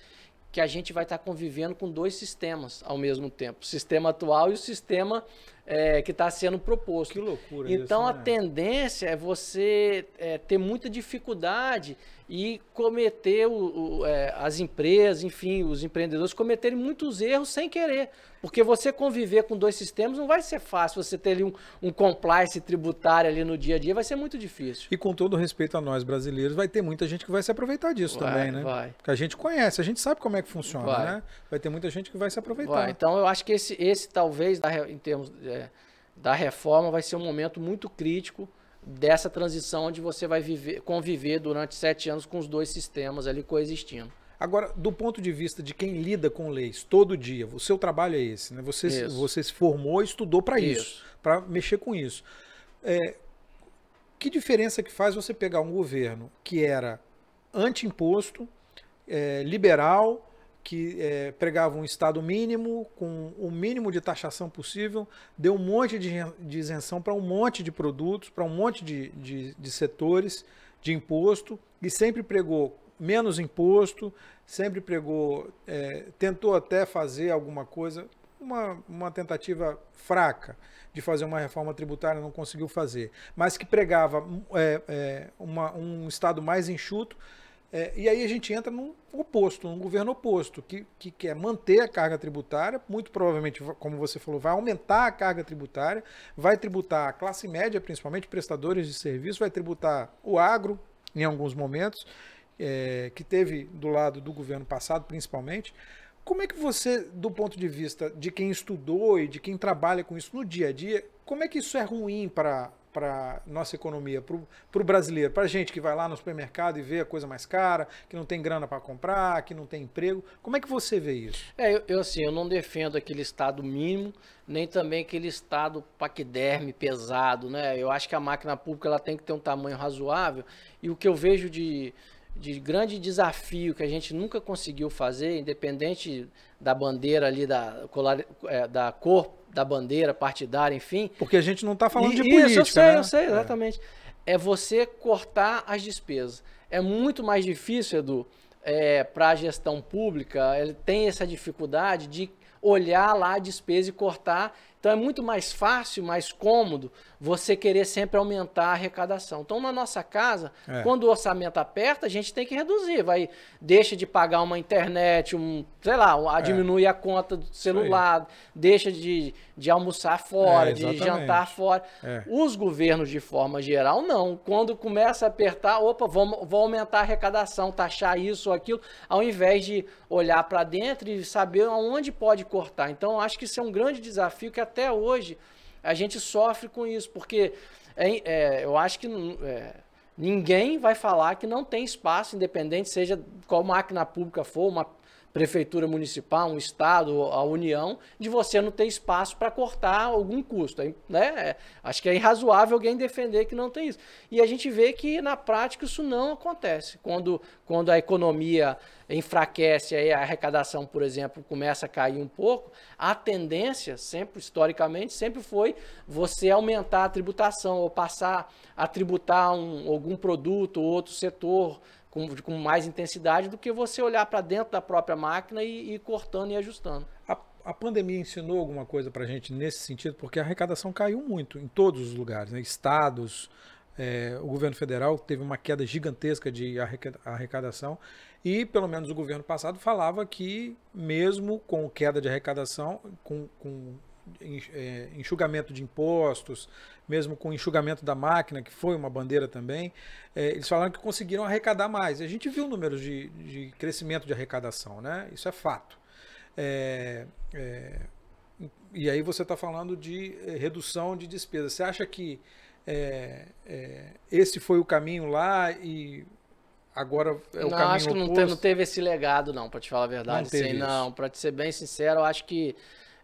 que a gente vai estar convivendo com dois sistemas ao mesmo tempo, o sistema atual e o sistema é, que está sendo proposto. Que loucura Então isso, a né? tendência é você é, ter muita dificuldade e cometer o, o, é, as empresas, enfim, os empreendedores cometerem muitos erros sem querer. Porque você conviver com dois sistemas não vai ser fácil. Você ter ali um, um compliance tributário ali no dia a dia vai ser muito difícil. E com todo respeito a nós brasileiros, vai ter muita gente que vai se aproveitar disso Vai, também, né? vai. Porque a gente conhece, a gente sabe como é que funciona, Vai. né? Vai ter muita gente que vai se aproveitar. Vai, Então eu acho que esse, esse talvez, em termos é, da reforma, vai ser um momento muito crítico dessa transição onde você vai viver, conviver durante sete anos com os dois sistemas ali coexistindo. Agora, do ponto de vista de quem lida com leis todo dia, o seu trabalho é esse, né? Você, se- Isso. você se formou e estudou para isso, Isso. para mexer com isso. É, que diferença que faz você pegar um governo que era anti-imposto, é, liberal, que é, pregava um Estado mínimo, com o mínimo de taxação possível, deu um monte de, de isenção para um monte de produtos, para um monte de, de, de setores de imposto, e sempre pregou menos imposto, sempre pregou, é, tentou até fazer alguma coisa, uma, uma tentativa fraca de fazer uma reforma tributária, não conseguiu fazer, mas que pregava é, é, uma- um Estado mais enxuto, é, e aí a gente entra num oposto, num governo oposto, que, que quer manter a carga tributária, muito provavelmente, como você falou, vai aumentar a carga tributária, vai tributar a classe média, principalmente prestadores de serviço, vai tributar o agro em alguns momentos, é, que teve do lado do governo passado, principalmente. Como é que você, do ponto de vista de quem estudou e de quem trabalha com isso no dia a dia, como é que isso é ruim para para nossa economia, para o brasileiro, para a gente que vai lá no supermercado e vê a coisa mais cara, que não tem grana para comprar, que não tem emprego. Como é que você vê isso? É, eu, eu, assim, eu não defendo aquele Estado mínimo, nem também aquele Estado paquiderme, pesado, né? Eu acho que a máquina pública ela tem que ter um tamanho razoável e o que eu vejo de, de grande desafio que a gente nunca conseguiu fazer, independente da bandeira ali, da, é, da cor da bandeira partidária, enfim. Porque a gente não está falando E- de isso, política, eu sei, né? eu sei, exatamente. É. você cortar as despesas. É muito mais difícil, Edu, para a gestão pública, ele tem essa dificuldade de olhar lá a despesa e cortar. Então é muito mais fácil, mais cômodo você querer sempre aumentar a arrecadação. Então na nossa casa, É. quando o orçamento aperta, a gente tem que reduzir, vai deixa de pagar uma internet, um, sei lá, a- diminui a conta do celular, deixa de, de almoçar fora, É, de jantar fora. É. Os governos, de forma geral, não. Quando começa a apertar, opa, vamos, vou aumentar a arrecadação, taxar isso ou aquilo, ao invés de olhar para dentro e saber aonde pode cortar. Então, acho que isso é um grande desafio que até hoje a gente sofre com isso, porque é- é, eu acho que é, ninguém vai falar que não tem espaço, independente, seja qual máquina pública for, uma prefeitura municipal, um estado, a União, de você não ter espaço para cortar algum custo. Né? É, acho que é irrazoável alguém defender que não tem isso. E a gente vê que na prática isso não acontece. Quando, quando a economia enfraquece, aí a arrecadação, por exemplo, começa a cair um pouco, a tendência, sempre historicamente, sempre foi você aumentar a tributação ou passar a tributar um, algum produto ou outro setor com, com mais intensidade do que você olhar para dentro da própria máquina e ir cortando e ajustando. A, a pandemia ensinou alguma coisa para a gente nesse sentido, porque a arrecadação caiu muito em todos os lugares, né? estados, é, o governo federal teve uma queda gigantesca de arreca- arrecadação e pelo menos o governo passado falava que mesmo com queda de arrecadação, com, com enxugamento de impostos, mesmo com enxugamento da máquina, que foi uma bandeira também, é, eles falaram que conseguiram arrecadar mais. A gente viu números de, de crescimento de arrecadação, né? Isso é fato. É, é, e aí você está falando de eh, redução de despesas. Você acha que é, é, esse foi o caminho lá e agora é o não, caminho acho que não, oposto? te- não teve esse legado, não, para te falar a verdade. Não teve Sim, isso. não, para te ser bem sincero, eu acho que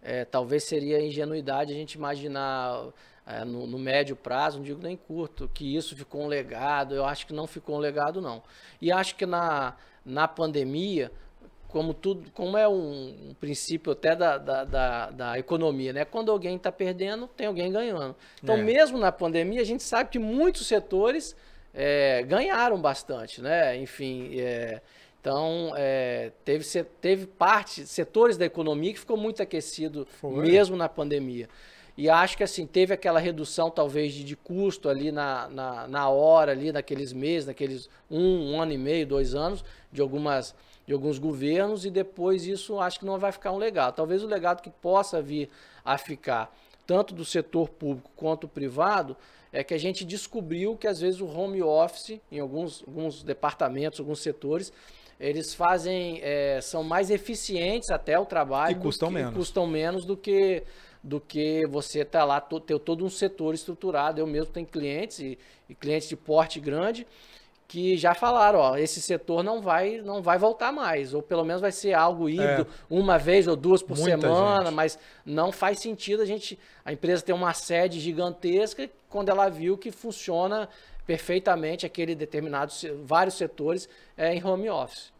é, talvez seria ingenuidade a gente imaginar é, no, no médio prazo, não digo nem curto, que isso ficou um legado. Eu acho que não ficou um legado, não. E acho que na, na pandemia, como tudo, como é um, um princípio até da, da, da, da economia, né? Quando alguém está perdendo, tem alguém ganhando. Então, É. mesmo na pandemia, a gente sabe que muitos setores é, ganharam bastante, né? Enfim, é, então é, teve, teve parte, setores da economia que ficou muito aquecido Foi. mesmo na pandemia. E acho que assim, teve aquela redução talvez de, de custo ali na, na, na, hora, ali naqueles meses, naqueles um, um ano e meio, dois anos, de algumas de alguns governos, e depois isso acho que não vai ficar um legado. Talvez o legado que possa vir a ficar, tanto do setor público quanto privado, é que a gente descobriu que às vezes o home office, em alguns, alguns departamentos, alguns setores, eles fazem, é, são mais eficientes até o trabalho. E custam que, menos. Custam menos do que do que você tá lá ter todo um setor estruturado. Eu mesmo tenho clientes e, e clientes de porte grande que já falaram, ó, esse setor não vai não vai voltar mais, ou pelo menos vai ser algo híbrido, é. uma vez ou duas por semana, gente. mas não faz sentido a gente a empresa ter uma sede gigantesca quando ela viu que funciona perfeitamente aquele determinado vários setores é, em home office.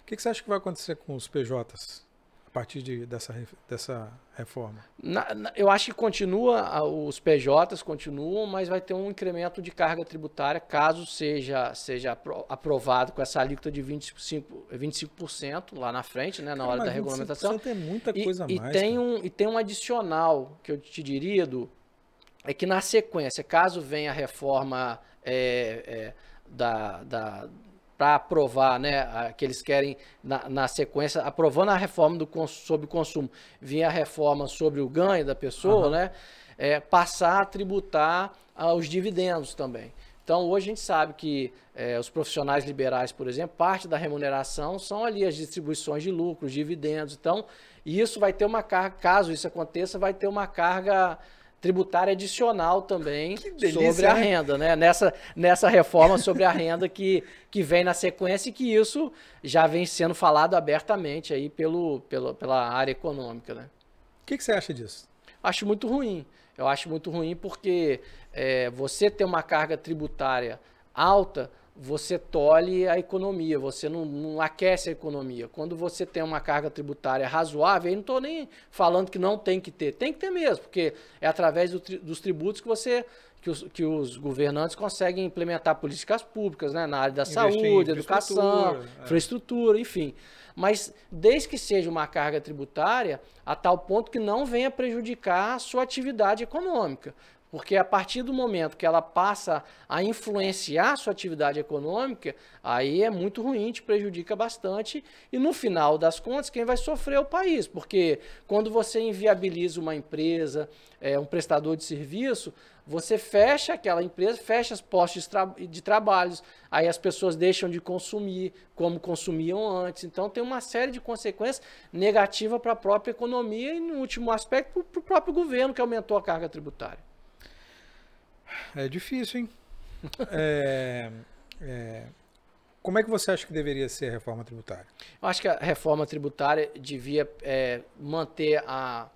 O que, que você acha que vai acontecer com os PJs? a partir de, dessa, dessa reforma? Na, na, eu acho que continua, os PJs continuam, mas vai ter um incremento de carga tributária caso seja, seja aprovado com essa alíquota de 25%, 25% lá na frente, né, na hora da regulamentação. é muita coisa e, mais. E tem, um, e tem um adicional que eu te diria, do é que na sequência, caso venha a reforma é, é, da, da para aprovar, né, que eles querem na, na, sequência, aprovando a reforma do, sobre o consumo, vinha a reforma sobre o ganho da pessoa, uhum. né, é, passar a tributar ah, os dividendos também. Então, hoje a gente sabe que é, os profissionais liberais, por exemplo, parte da remuneração são ali as distribuições de lucros, dividendos. Então, isso vai ter uma carga, caso isso aconteça, vai ter uma carga tributária adicional também delícia, sobre a né? renda, né? Nessa, nessa reforma sobre a renda que, que vem na sequência e que isso já vem sendo falado abertamente aí pelo, pelo, pela área econômica, né? O que, que você acha disso? Acho muito ruim. Eu acho muito ruim porque é, você ter uma carga tributária alta você tolhe a economia, você não, não, aquece a economia. Quando você tem uma carga tributária razoável, aí não estou nem falando que não tem que ter, tem que ter mesmo, porque é através do, dos tributos que você que os, que os, governantes conseguem implementar políticas públicas, né, na área da saúde, educação, é. infraestrutura, enfim. Mas desde que seja uma carga tributária, a tal ponto que não venha prejudicar a sua atividade econômica. Porque a partir do momento que ela passa a influenciar a sua atividade econômica, aí é muito ruim, te prejudica bastante. E no final das contas, quem vai sofrer é o país. Porque quando você inviabiliza uma empresa, é, um prestador de serviço, você fecha aquela empresa, fecha os postos de, tra de trabalhos, aí as pessoas deixam de consumir como consumiam antes. Então tem uma série de consequências negativas para a própria economia e, no último aspecto, para o próprio governo que aumentou a carga tributária. É difícil, hein? é, é, como é que você acha que deveria ser a reforma tributária? Eu acho que a reforma tributária devia é, manter a,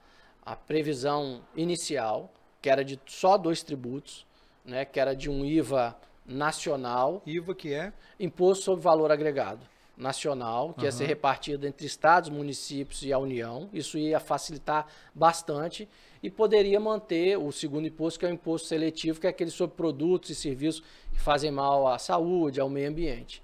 a previsão inicial, que era de só dois tributos, né, que era de um IVA nacional. IVA que é? Imposto sobre Valor Agregado nacional, que uhum. ia ser repartido entre estados, municípios e a União. Isso ia facilitar bastante e poderia manter o segundo imposto, que é o imposto seletivo, que é aquele sobre produtos e serviços que fazem mal à saúde, ao meio ambiente.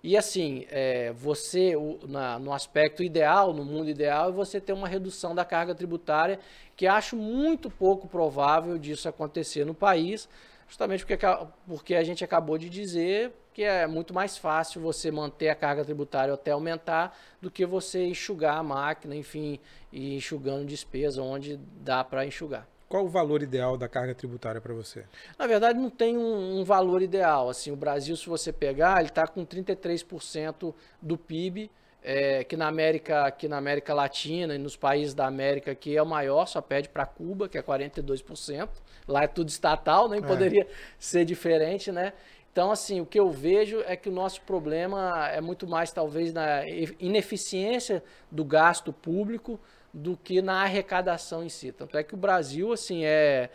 E assim, é, você, o, na, no aspecto ideal, no mundo ideal, é você ter uma redução da carga tributária, que acho muito pouco provável disso acontecer no país, justamente porque, porque a gente acabou de dizer que é muito mais fácil você manter a carga tributária até aumentar do que você enxugar a máquina, enfim, e enxugando despesa onde dá para enxugar. Qual o valor ideal da carga tributária para você? Na verdade, não tem um, um, valor ideal. Assim, o Brasil, se você pegar, ele está com 33% do PIB, é, que na América, aqui na América Latina e nos países da América aqui é o maior, só pede para Cuba, que é 42%. Lá é tudo estatal, nem é. poderia ser diferente, né? Então, assim, o que eu vejo é que o nosso problema é muito mais, talvez, na ineficiência do gasto público do que na arrecadação em si. Tanto é que o Brasil, assim, é,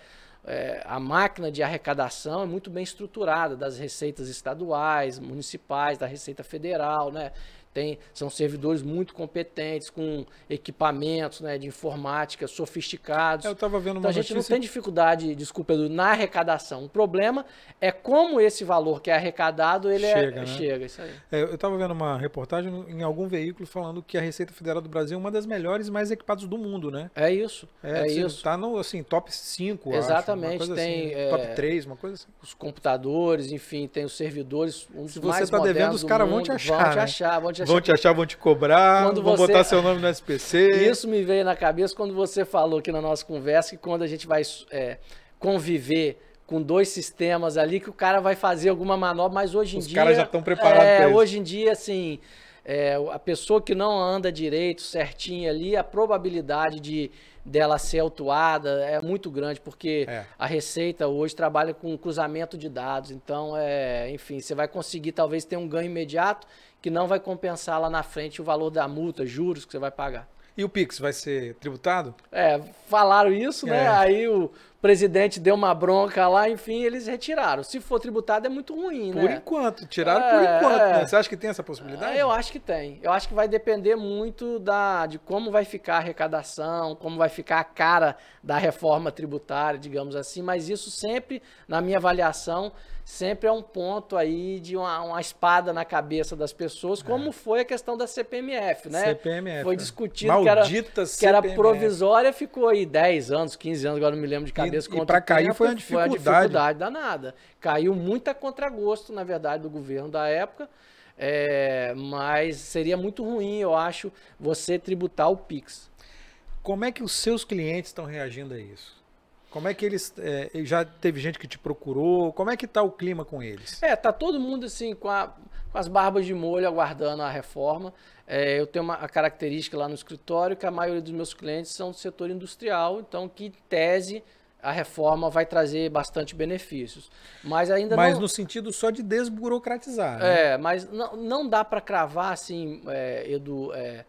é a máquina de arrecadação é muito bem estruturada das receitas estaduais, municipais, da Receita Federal, né? Tem, são servidores muito competentes, com equipamentos né, de informática sofisticados. Eu estava vendo uma então a gente notícia... não tem dificuldade, desculpa, Edu, na arrecadação. O problema é como esse valor que é arrecadado, ele chega, é, né? chega, isso aí. É, eu estava vendo uma reportagem em algum veículo falando que a Receita Federal do Brasil é uma das melhores e mais equipadas do mundo, né? É isso, é, isso. Tá no, assim, top 5, Exatamente, acho, tem, assim, é, top 3, uma coisa assim. Os computadores, enfim, tem os servidores, um dos Se você mais tá devendo, os caras vão te achar, Vão te né? achar, vão te achar. Vão te achar, vão te cobrar, Quando vão você- botar seu nome no SPC. Isso me veio na cabeça quando você falou aqui na nossa conversa que quando a gente vai é, conviver com dois sistemas ali, que o cara vai fazer alguma manobra, mas hoje em Os dia. caras já estão preparados é. Hoje em dia, assim, é, a pessoa que não anda direito, certinho ali, a probabilidade de dela ser autuada é muito grande, porque É. a Receita hoje trabalha com cruzamento de dados. Então, é, enfim, você vai conseguir talvez ter um ganho imediato que não vai compensar lá na frente o valor da multa, juros que você vai pagar. E o Pix vai ser tributado? É, falaram isso, né? É. Aí o presidente deu uma bronca lá, enfim, eles retiraram. Se for tributado é muito ruim, Por né? enquanto, tiraram por É, enquanto. é. né? Você acha que tem essa possibilidade? Eu acho que tem. Eu acho que vai depender muito da, de como vai ficar a arrecadação, como vai ficar a cara da reforma tributária, digamos assim. Mas isso sempre, na minha avaliação, sempre é um ponto aí de uma, uma espada na cabeça das pessoas, como foi a questão da CPMF, né? CPMF. Foi né? discutido que era, Maldita que era CPMF. provisória, ficou aí 10 anos, 15 anos, agora não me lembro de cabeça e quanto pra cair tempo, foi uma Foi uma dificuldade. dificuldade danada. Caiu muito a contragosto, na verdade, do governo da época. É, mas seria muito ruim, eu acho, você tributar o Pix. Como é que os seus clientes estão reagindo a isso? Como é que eles. é, já teve gente que te procurou? Como é que tá o clima com eles? É, tá todo mundo assim com, a- com as barbas de molho aguardando a reforma. É, eu tenho uma a característica lá no escritório que a maioria dos meus clientes são do setor industrial, então que tese a reforma vai trazer bastante benefícios. Mas ainda Mas não. no sentido só de desburocratizar. né? É, mas não, não dá para cravar assim, é, Edu, é,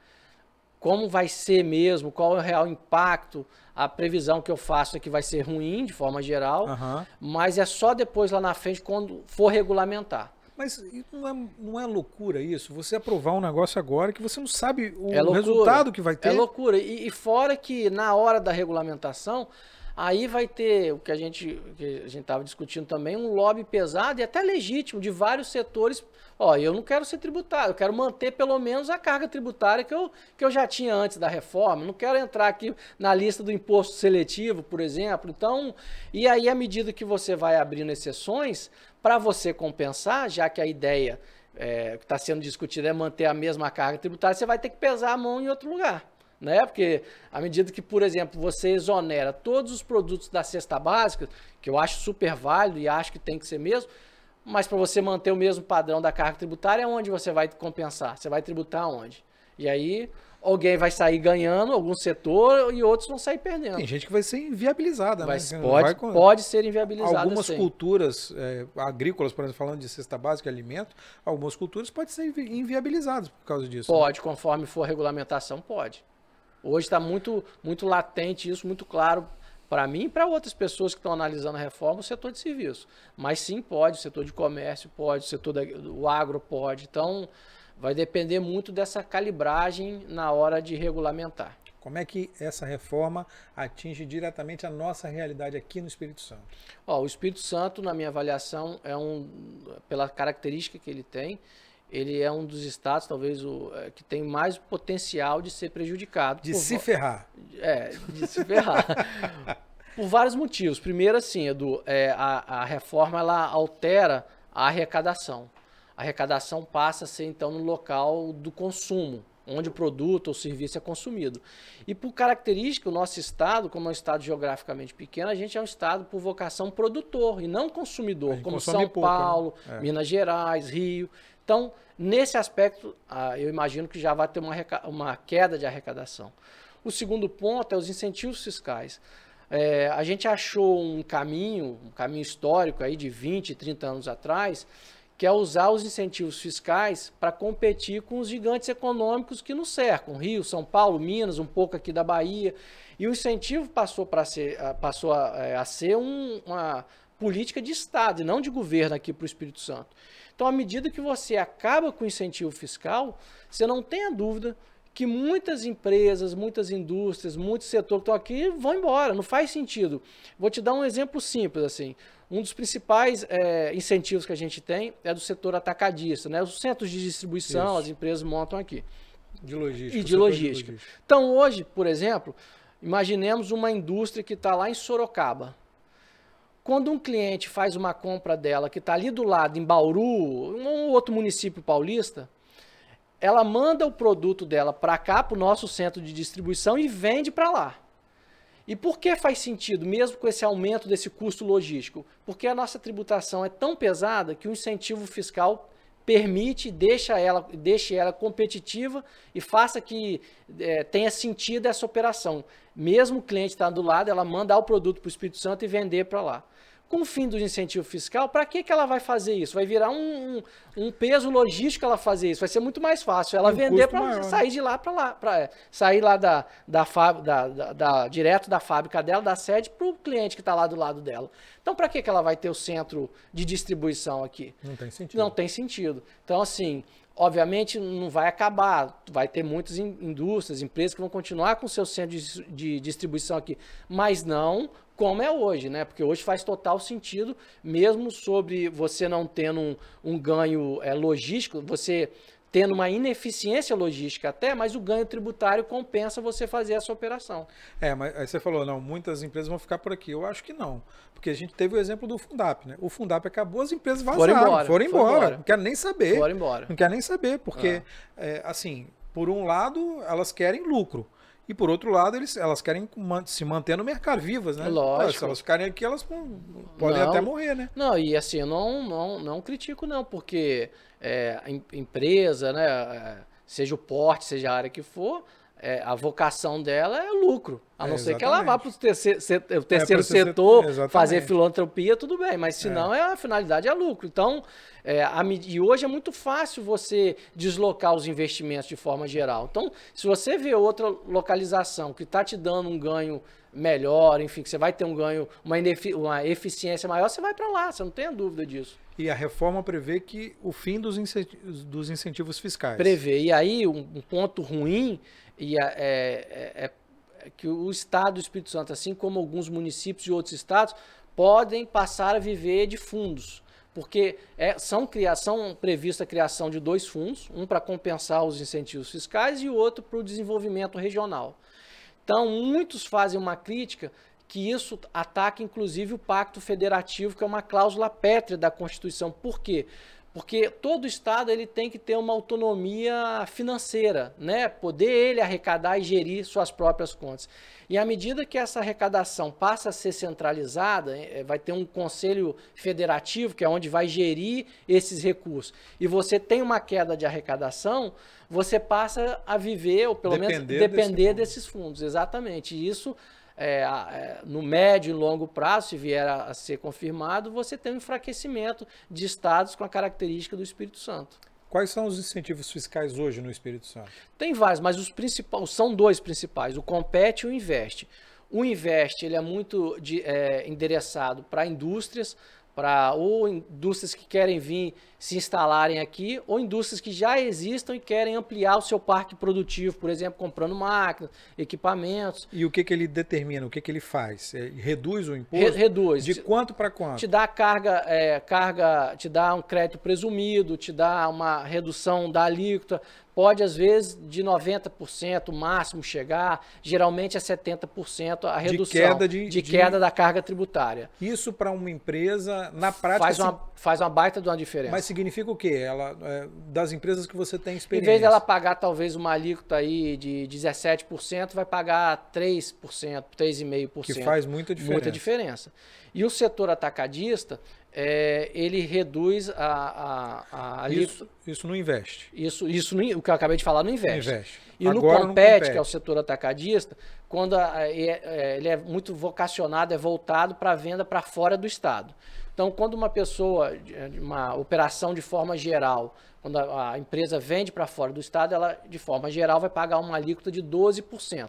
como vai ser mesmo, qual é o real impacto. A previsão que eu faço é que vai ser ruim de forma geral, Aham. mas é só depois lá na frente quando for regulamentar. Mas não é, não é loucura isso? Você aprovar um negócio agora que você não sabe o É resultado que vai ter? É loucura. E, e fora que na hora da regulamentação, aí vai ter o que a gente que a gente estava discutindo também, um lobby pesado e até legítimo de vários setores. Ó, eu não quero ser tributário, eu quero manter pelo menos a carga tributária que eu, que eu já tinha antes da reforma. Não quero entrar aqui na lista do imposto seletivo, por exemplo. Então, e aí à medida que você vai abrindo exceções, para você compensar, já que a ideia é, que está sendo discutida é manter a mesma carga tributária, você vai ter que pesar a mão em outro lugar. Né? Porque à medida que, por exemplo, você exonera todos os produtos da cesta básica, que eu acho super válido e acho que tem que ser mesmo, mas para você manter o mesmo padrão da carga tributária, onde você vai compensar? Você vai tributar onde? E aí alguém vai sair ganhando, algum setor, e outros vão sair perdendo. Tem gente que vai ser inviabilizada, Mas né? pode, Vai pode ser inviabilizado. Algumas sim. culturas é, agrícolas, por exemplo, falando de cesta básica e alimento, algumas culturas podem ser invi- inviabilizadas por causa disso. né? Pode, conforme for a regulamentação, pode. Hoje está muito, muito latente isso, muito claro para mim e para outras pessoas que estão analisando a reforma, o setor de serviço. Mas sim, pode, o setor de comércio pode, o setor do agro pode. Então, vai depender muito dessa calibragem na hora de regulamentar. Como é que essa reforma atinge diretamente a nossa realidade aqui no Espírito Santo? Ó, o Espírito Santo, na minha avaliação, é um, pela característica que ele tem, ele é um dos estados, talvez, o, é, que tem mais potencial de ser prejudicado. De se ferrar. É, de se ferrar. Por vários motivos. Primeiro, assim, Edu, é, a, a reforma ela altera a arrecadação. A arrecadação passa a ser, então, no local do consumo, onde o produto ou serviço é consumido. E por característica, o nosso estado, como é um estado geograficamente pequeno, a gente é um estado por vocação produtor e não consumidor, como São pouco, né? Paulo, É. Minas Gerais, Rio. Então, nesse aspecto, ah, eu imagino que já vai ter uma, uma queda de arrecadação. O segundo ponto é os incentivos fiscais. É, a gente achou um caminho, um caminho histórico aí de 20, 30 anos atrás, que é usar os incentivos fiscais para competir com os gigantes econômicos que nos cercam, Rio, São Paulo, Minas, um pouco aqui da Bahia. E o incentivo passou, ser, ah, passou a, eh, a ser um- uma política de Estado e não de governo aqui para o Espírito Santo. Então, à medida que você acaba com o incentivo fiscal, você não tenha dúvida que muitas empresas, muitas indústrias, muitos setores que estão aqui vão embora. Não faz sentido. Vou te dar um exemplo simples assim. Um dos principais é, incentivos que a gente tem é do setor atacadista, né? Os centros de distribuição, Isso. as empresas montam aqui. De logística. E de logística. de logística. Então, hoje, por exemplo, imaginemos uma indústria que está lá em Sorocaba. Quando um cliente faz uma compra dela que está ali do lado, em Bauru, um outro município paulista, ela manda o produto dela para cá, para o nosso centro de distribuição e vende para lá. E por que faz sentido, mesmo com esse aumento desse custo logístico? Porque a nossa tributação é tão pesada que o incentivo fiscal permite, deixa ela, deixe ela competitiva e faça que é, tenha sentido essa operação. Mesmo o cliente estando do lado, ela manda o produto para o Espírito Santo e vender para lá. Com o fim do incentivo fiscal, para que, que ela vai fazer isso? Vai virar um, um, peso logístico ela fazer isso. Vai ser muito mais fácil ela um vender para né? sair de lá para lá, para é, sair lá da, da, da, da, da, direto da fábrica dela, da sede, para o cliente que está lá do lado dela. Então, para que, que ela vai ter o centro de distribuição aqui? Não tem sentido. Não tem sentido. Então, assim, obviamente não vai acabar, vai ter muitas indústrias, empresas que vão continuar com seu centro de, de distribuição aqui, mas não como é hoje, né? Porque hoje faz total sentido, mesmo sobre você não tendo um, um ganho é, logístico, você tendo uma ineficiência logística até, mas o ganho tributário compensa você fazer essa operação. É, mas aí você falou, não, muitas empresas vão ficar por aqui. Eu acho que não. Porque a gente teve o exemplo do Fundap, né? O Fundap acabou, as empresas vazaram, foram embora. Foram embora. Foram embora. Não quero nem saber. Foram embora. Não quero nem saber, porque, ah. é, assim, por um lado, elas querem lucro. E por outro lado, eles, elas querem se manter no mercado vivas, né? Lógico. se elas ficarem aqui, elas podem não, até morrer, né? Não, e assim, eu não, não, não critico, não, porque é, empresa, né? É, seja o porte, seja a área que for, é, a vocação dela é lucro. A não é, ser que ela vá para o terceiro, o terceiro é, setor fazer filantropia, tudo bem, mas se não, é. a finalidade é lucro. Então, é, a, e hoje é muito fácil você deslocar os investimentos de forma geral. Então, se você vê outra localização que está te dando um ganho melhor, enfim, que você vai ter um ganho, uma, uma eficiência maior, você vai para lá, você não tem dúvida disso. E a reforma prevê que o fim dos incentivos, dos incentivos fiscais. Prevê. E aí, um, um ponto ruim e é, é, é, que o Estado do Espírito Santo, assim como alguns municípios de outros estados, podem passar a viver de fundos. Porque é, são, criação prevista a criação de dois fundos, um para compensar os incentivos fiscais e o outro para o desenvolvimento regional. Então, muitos fazem uma crítica que isso ataca inclusive o pacto federativo, que é uma cláusula pétrea da Constituição. Por quê? Porque todo estado ele tem que ter uma autonomia financeira, né? Poder ele arrecadar e gerir suas próprias contas. E à medida que essa arrecadação passa a ser centralizada, é, vai ter um conselho federativo, que é onde vai gerir esses recursos, e você tem uma queda de arrecadação, você passa a viver, ou pelo depender menos depender desse desses fundos. Exatamente. E isso é, é, no médio e longo prazo, se vier a, a, ser confirmado, você tem um enfraquecimento de estados com a característica do Espírito Santo. Quais são os incentivos fiscais hoje no Espírito Santo? Tem vários, mas os principais são dois principais: o compete e o investe. O investe ele é muito de, é, endereçado para indústrias, para ou indústrias que querem vir se instalarem aqui, ou indústrias que já existam e querem ampliar o seu parque produtivo, por exemplo, comprando máquinas, equipamentos. E o que, que ele determina? O que, que ele faz? É, reduz o imposto? Re reduz. De quanto para quanto? Te dá carga, é, carga, te dá um crédito presumido, te dá uma redução da alíquota, pode às vezes de 90% máximo chegar, geralmente é 70% a redução de queda, de, de queda de... da carga tributária. Isso para uma empresa, na prática... Faz uma, faz uma baita de uma diferença. Mas significa o quê? Ela, é, das empresas que você tem experiência. Em vez dela pagar talvez uma alíquota aí de 17%, vai pagar 3%, 3,5%. Que faz muita diferença. Muita diferença. E o setor atacadista, é, ele reduz a, a, a isso, isso não investe. Isso, isso não, o que eu acabei de falar não investe. Não investe. E Agora no compete, compete, que é o setor atacadista, quando a, é, é, ele é muito vocacionado, é voltado para a venda para fora do estado. Então, quando uma pessoa, uma operação de forma geral, quando a, a empresa vende para fora do estado, ela de forma geral vai pagar uma alíquota de 12%.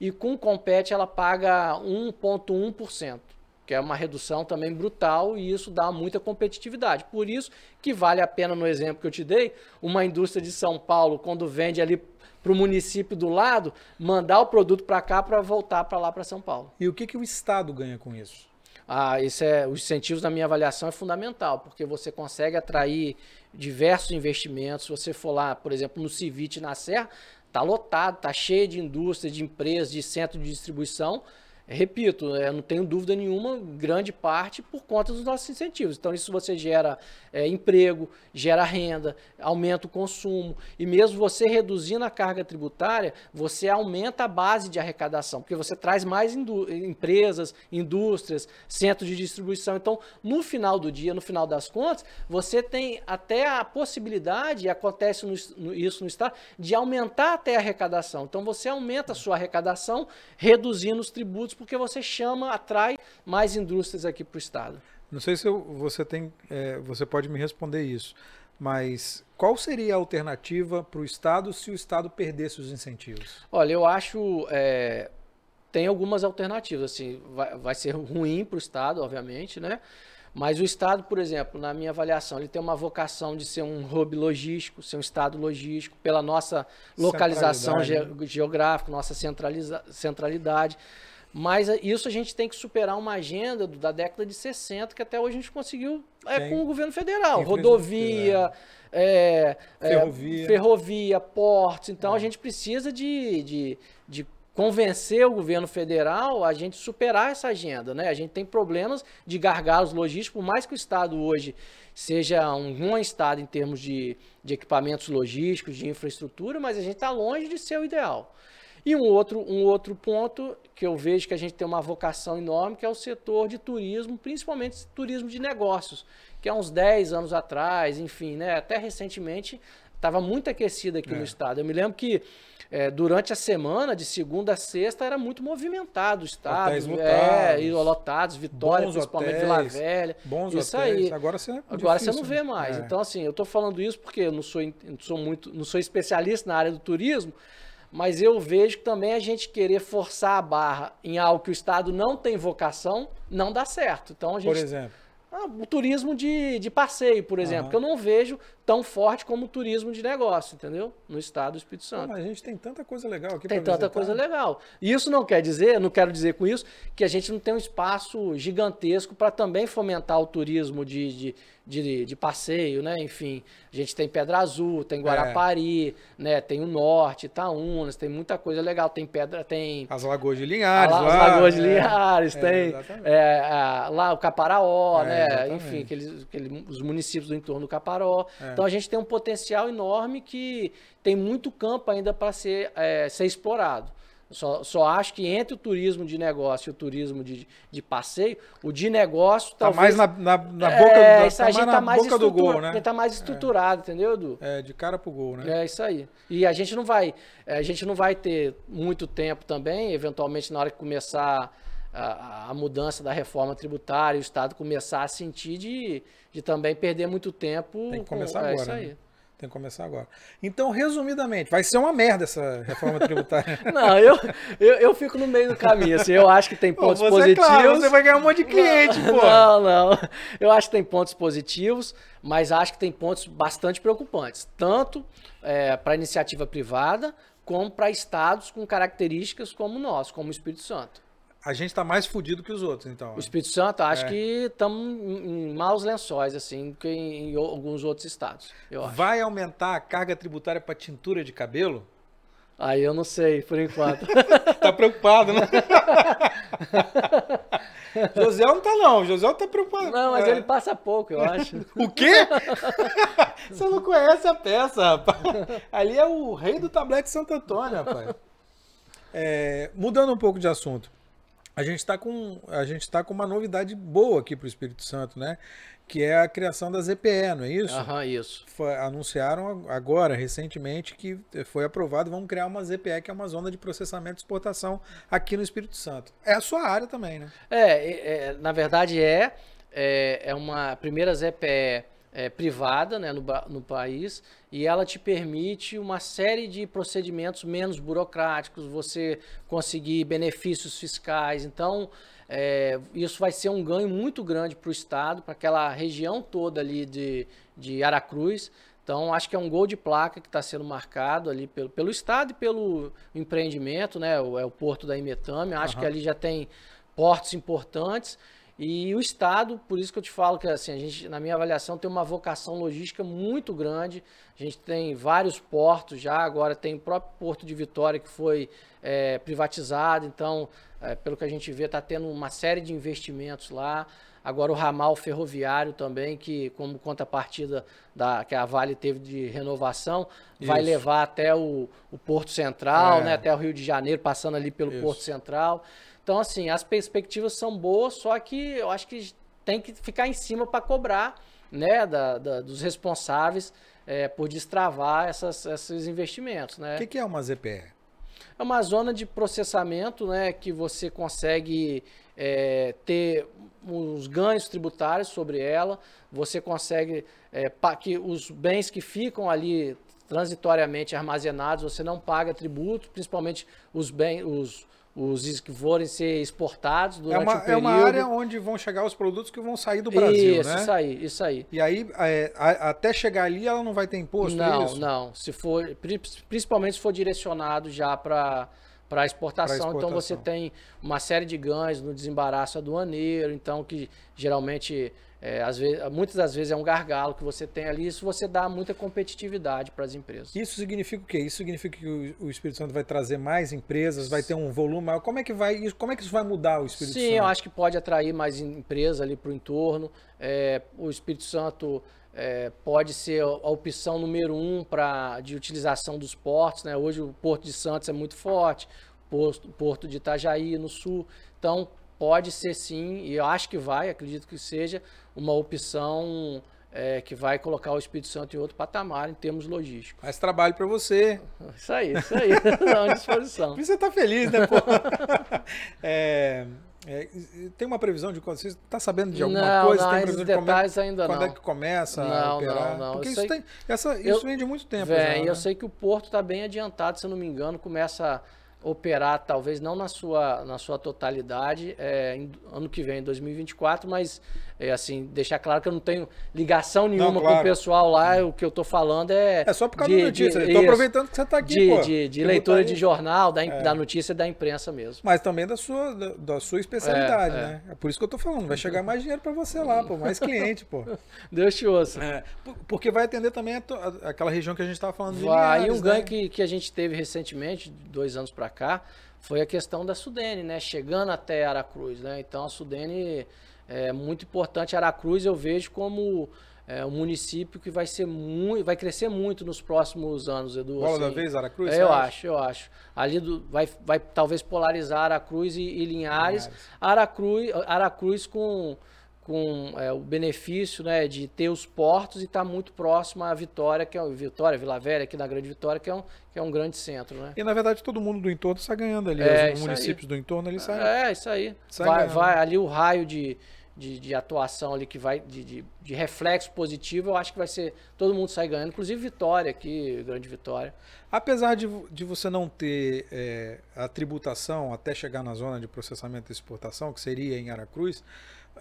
E com o compete ela paga 1,1%. Que é uma redução também brutal e isso dá muita competitividade. Por isso que vale a pena, no exemplo que eu te dei, uma indústria de São Paulo, quando vende ali para o município do lado, mandar o produto para cá para voltar para lá para São Paulo. E o que, que o Estado ganha com isso? Ah, isso é, os incentivos, na minha avaliação, é fundamental, porque você consegue atrair diversos investimentos. Se você for lá, por exemplo, no Civit, na Serra, está lotado, está cheio de indústrias, de empresas, de centro de distribuição repito, eu não tenho dúvida nenhuma, grande parte por conta dos nossos incentivos. Então, isso você gera é, emprego, gera renda, aumenta o consumo. E mesmo você reduzindo a carga tributária, você aumenta a base de arrecadação, porque você traz mais indú empresas, indústrias, centros de distribuição. Então, no final do dia, no final das contas, você tem até a possibilidade, e acontece no, no, isso no Estado, de aumentar até a arrecadação. Então, você aumenta a sua arrecadação, reduzindo os tributos porque você chama, atrai mais indústrias aqui para o estado. Não sei se eu, você tem, é, você pode me responder isso, mas qual seria a alternativa para o estado se o estado perdesse os incentivos? Olha, eu acho é, tem algumas alternativas. Assim, vai, vai ser ruim para o estado, obviamente, né? Mas o Estado, por exemplo, na minha avaliação, ele tem uma vocação de ser um hub logístico, ser um Estado logístico, pela nossa localização ge né? geográfica, nossa centralidade. Mas eh, isso a gente tem que superar uma agenda da década de 60, que até hoje a gente conseguiu é, com o governo federal. Rodovia, é, ferrovia. Ferrovia, portos. Então é. a gente precisa de, de, de convencer o governo federal a gente superar essa agenda. Né? A gente tem problemas de gargalos logísticos, por mais que o Estado hoje seja um bom Estado em termos de, de equipamentos logísticos, de infraestrutura, mas a gente está longe de ser o ideal. E um outro, um outro ponto que eu vejo que a gente tem uma vocação enorme, que é o setor de turismo, principalmente turismo de negócios, que há uns 10 anos atrás, enfim, né, até recentemente, estava muito aquecido aqui é. no estado. Eu me lembro que é, durante a semana, de segunda a sexta, era muito movimentado o estado. Hotéis é, e lotados, Vitória, principalmente hotéis, Vila Velha. Bons isso hotéis. aí. Agora você, é Agora difícil, você não vê né? mais. É. Então, assim, eu estou falando isso porque eu não sou, não sou muito, não sou especialista na área do turismo, mas eu vejo que também a gente querer forçar a barra em algo que o Estado não tem vocação, não dá certo. Então a gente. Por exemplo. Ah, o turismo de, de passeio, por exemplo, uhum. que eu não vejo tão forte como o turismo de negócio, entendeu? No estado do Espírito Santo. mas a gente tem tanta coisa legal aqui Tem tanta visitar. coisa legal. Isso não quer dizer, não quero dizer com isso, que a gente não tem um espaço gigantesco para também fomentar o turismo de, de de, de passeio, né? Enfim, a gente tem Pedra Azul, tem Guarapari, é. né? Tem o Norte, Itaúnas, tem muita coisa legal. Tem pedra, tem as Lagoas de Linhares, a, lá, as Lagoas de é. Linhares, é, tem é, a, lá o Caparaó, é, né? Exatamente. Enfim, aqueles, aqueles, os municípios do entorno do Caparaó. É. Então a gente tem um potencial enorme que tem muito campo ainda para ser, ser explorado. Só, só acho que entre o turismo de negócio e o turismo de, de passeio, o de negócio tá talvez... mais na, na, na boca, é, do, tá mais, tá mais boca do gol, né? Tá mais estruturado, é. entendeu, Edu? É, de cara pro gol, né? É isso aí. E a gente não vai, a gente não vai ter muito tempo também, eventualmente na hora que começar a, a mudança da reforma tributária, o Estado começar a sentir de, de também perder muito tempo. Tem que começar com, agora. É isso aí. Né? Tem que começar agora. Então, resumidamente, vai ser uma merda essa reforma tributária. Não, eu, eu, eu, fico no meio do caminho. Assim, eu acho que tem pontos pô, você, positivos. Claro, você vai ganhar um monte de cliente, não, pô. Não, não. Eu acho que tem pontos positivos, mas acho que tem pontos bastante preocupantes. Tanto é, para a iniciativa privada, como para estados com características como o nosso, como o Espírito Santo. A gente está mais fudido que os outros, então. O Espírito Santo, acho é. que estamos em, maus lençóis, assim, que em, em alguns outros estados. Vai aumentar a carga tributária para tintura de cabelo? Aí eu não sei, por enquanto. tá preocupado, né? José não tá não, José tá preocupado. Não, mas é. ele passa pouco, eu acho. o quê? Você não conhece a peça, rapaz. Ali é o rei do tablete Santo Antônio, rapaz. É, mudando um pouco de assunto a gente está com a gente está com uma novidade boa aqui para o Espírito Santo, né? Que é a criação da ZPE, não é isso? Aham, isso. Foi, anunciaram agora, recentemente, que foi aprovado, vamos criar uma ZPE, que é uma zona de processamento e exportação aqui no Espírito Santo. É a sua área também, né? É, é na verdade é, é, é uma primeira ZPE é, privada né, no, no país e ela te permite uma série de procedimentos menos burocráticos, você conseguir benefícios fiscais. Então, É, isso vai ser um ganho muito grande para o Estado, para aquela região toda ali de, de Aracruz. Então, acho que é um gol de placa que está sendo marcado ali pelo, pelo Estado e pelo empreendimento, né? O, é o porto da Imetame. Acho uhum. que ali já tem portos importantes. E o Estado, por isso que eu te falo que assim, a gente, na minha avaliação, tem uma vocação logística muito grande. A gente tem vários portos já, agora tem o próprio Porto de Vitória que foi é, privatizado, então, é, pelo que a gente vê, está tendo uma série de investimentos lá. Agora o ramal ferroviário também, que como contrapartida da, que a Vale teve de renovação, Isso. vai levar até o, o Porto Central, é. né, até o Rio de Janeiro, passando ali pelo Isso. Porto Central. Então, assim, as perspectivas são boas, só que eu acho que tem que ficar em cima para cobrar né, da, da, dos responsáveis é, por destravar essas, esses investimentos. Né? O que, que é uma ZPR? É uma zona de processamento né, que você consegue é, ter os ganhos tributários sobre ela, você consegue é, que os bens que ficam ali transitoriamente armazenados, você não paga tributo, principalmente os bens, os, os que forem ser exportados durante é uma, o período. É uma área onde vão chegar os produtos que vão sair do Brasil, isso, né? Isso aí, isso aí. E aí, é, a, até chegar ali, ela não vai ter imposto, Não, é isso? não. Se for, principalmente se for direcionado já para para exportação. exportação. Então você tem uma série de ganhos no desembaraço aduaneiro, então que geralmente é, às vezes, muitas das vezes é um gargalo que você tem ali, isso você dá muita competitividade para as empresas. Isso significa o quê? Isso significa que o, Espírito Santo vai trazer mais empresas, vai ter um volume maior. Como é que vai como é que isso vai mudar o Espírito Sim, Santo? Sim, eu acho que pode atrair mais empresas ali para o entorno. É, o Espírito Santo é, pode ser a opção número um para de utilização dos portos. Né? Hoje o Porto de Santos é muito forte, o Porto de Itajaí no sul. Então pode ser sim, e eu acho que vai, acredito que seja uma opção é, que vai colocar o Espírito Santo em outro patamar em termos logísticos. Mais trabalho para você. Isso aí, isso aí. Não, disposição. Você está feliz, né, pô? é, é, tem uma previsão de quando você está sabendo de alguma não, coisa? Não, tem previsão de como, ainda quando não. é que começa não, a operar? Não, não, Porque isso, tem, essa, isso eu, vem de muito tempo vem, já, né? eu sei que o Porto está bem adiantado, se eu não me engano, começa operar, talvez não na sua, na sua totalidade, é, em, ano que vem, 2024, mas é, assim, deixar claro que eu não tenho ligação nenhuma não, claro. com o pessoal lá, o que eu estou falando é... É só por causa de, da notícia, estou aproveitando que você está aqui, de, pô. De, de leitura de jornal, da, é. da notícia da imprensa mesmo. Mas também da sua, da, da sua especialidade, é, é. né? É por isso que eu estou falando, vai chegar mais dinheiro para você lá, pô, mais cliente, pô. Deus te ouça. É, porque vai atender também a, a, aquela região que a gente estava falando de Vai, Linhares, e um ganho né? que, que a gente teve recentemente, dois anos para cá, foi a questão da Sudene, né? Chegando até Aracruz, né? Então a Sudene é muito importante. Aracruz eu vejo como é, um município que vai ser muito, vai crescer muito nos próximos anos, Edu. Bola assim, da vez, Aracruz? É, eu acha? acho, eu acho. Ali do, vai, vai talvez polarizar Aracruz e, e Linhares. Linhares. Aracruz, Aracruz com com é, o benefício né, de ter os portos e estar tá muito próximo à Vitória, que é Vitória, Vila Velha, aqui na Grande Vitória, que é um, que é um grande centro. Né? E na verdade todo mundo do entorno está ganhando ali, é, os municípios aí. do entorno ali saem. É, isso aí. Vai, vai, ali o raio de, de, de, atuação ali que vai, de, de, de, reflexo positivo, eu acho que vai ser, todo mundo sai ganhando, inclusive Vitória aqui, Grande Vitória. Apesar de, de você não ter é, a tributação até chegar na zona de processamento e exportação, que seria em Aracruz,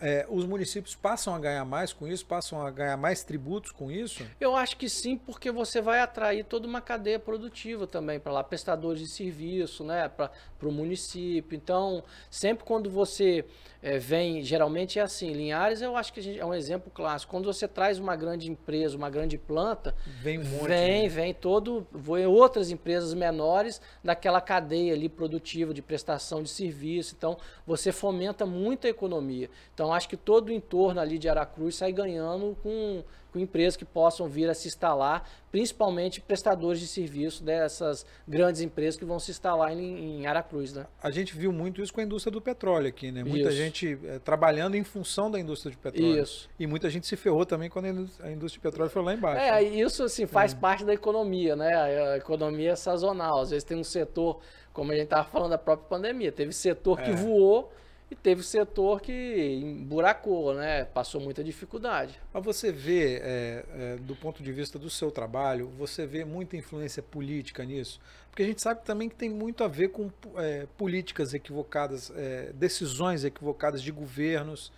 é, os municípios passam a ganhar mais com isso, passam a ganhar mais tributos com isso? Eu acho que sim, porque você vai atrair toda uma cadeia produtiva também para lá, prestadores de serviço, né, para o município. Então, sempre quando você é, vem, geralmente é assim, Linhares eu acho que gente, é um exemplo clássico. Quando você traz uma grande empresa, uma grande planta, vem um monte, vem, né? vem todo, vem outras empresas menores daquela cadeia ali produtiva de prestação de serviço. Então, você fomenta muito a economia. Então, acho que todo o entorno ali de Aracruz sai ganhando com com empresas que possam vir a se instalar, principalmente prestadores de serviço dessas grandes empresas que vão se instalar em, em Aracruz. Né? A gente viu muito isso com a indústria do petróleo aqui, né? Muita isso. gente é, trabalhando em função da indústria de petróleo. Isso. E muita gente se ferrou também quando a indústria de petróleo foi lá embaixo. É, né? isso assim, faz é. parte da economia, né? A economia é sazonal. Às vezes tem um setor, como a gente estava falando da própria pandemia, teve setor que é. voou e teve setor que emburacou, né? Passou muita dificuldade. Mas você vê, é, é, do ponto de vista do seu trabalho, você vê muita influência política nisso? Porque a gente sabe também que tem muito a ver com é, políticas equivocadas, é, decisões equivocadas de governos,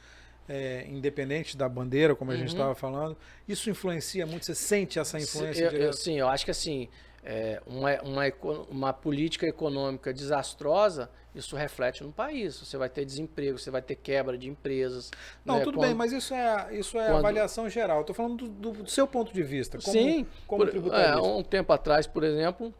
é, independente da bandeira, como a uhum. gente estava falando. Isso influencia muito? Você sente essa influência? Eu, eu, sim, eu acho que assim, é, uma, uma, uma política econômica desastrosa, isso reflete no país. Você vai ter desemprego, você vai ter quebra de empresas. Não, né? tudo quando, bem, mas isso é, isso é quando, avaliação geral. Estou falando do, do, seu ponto de vista. Como, sim, como por, tributarista. É, um tempo atrás, por exemplo,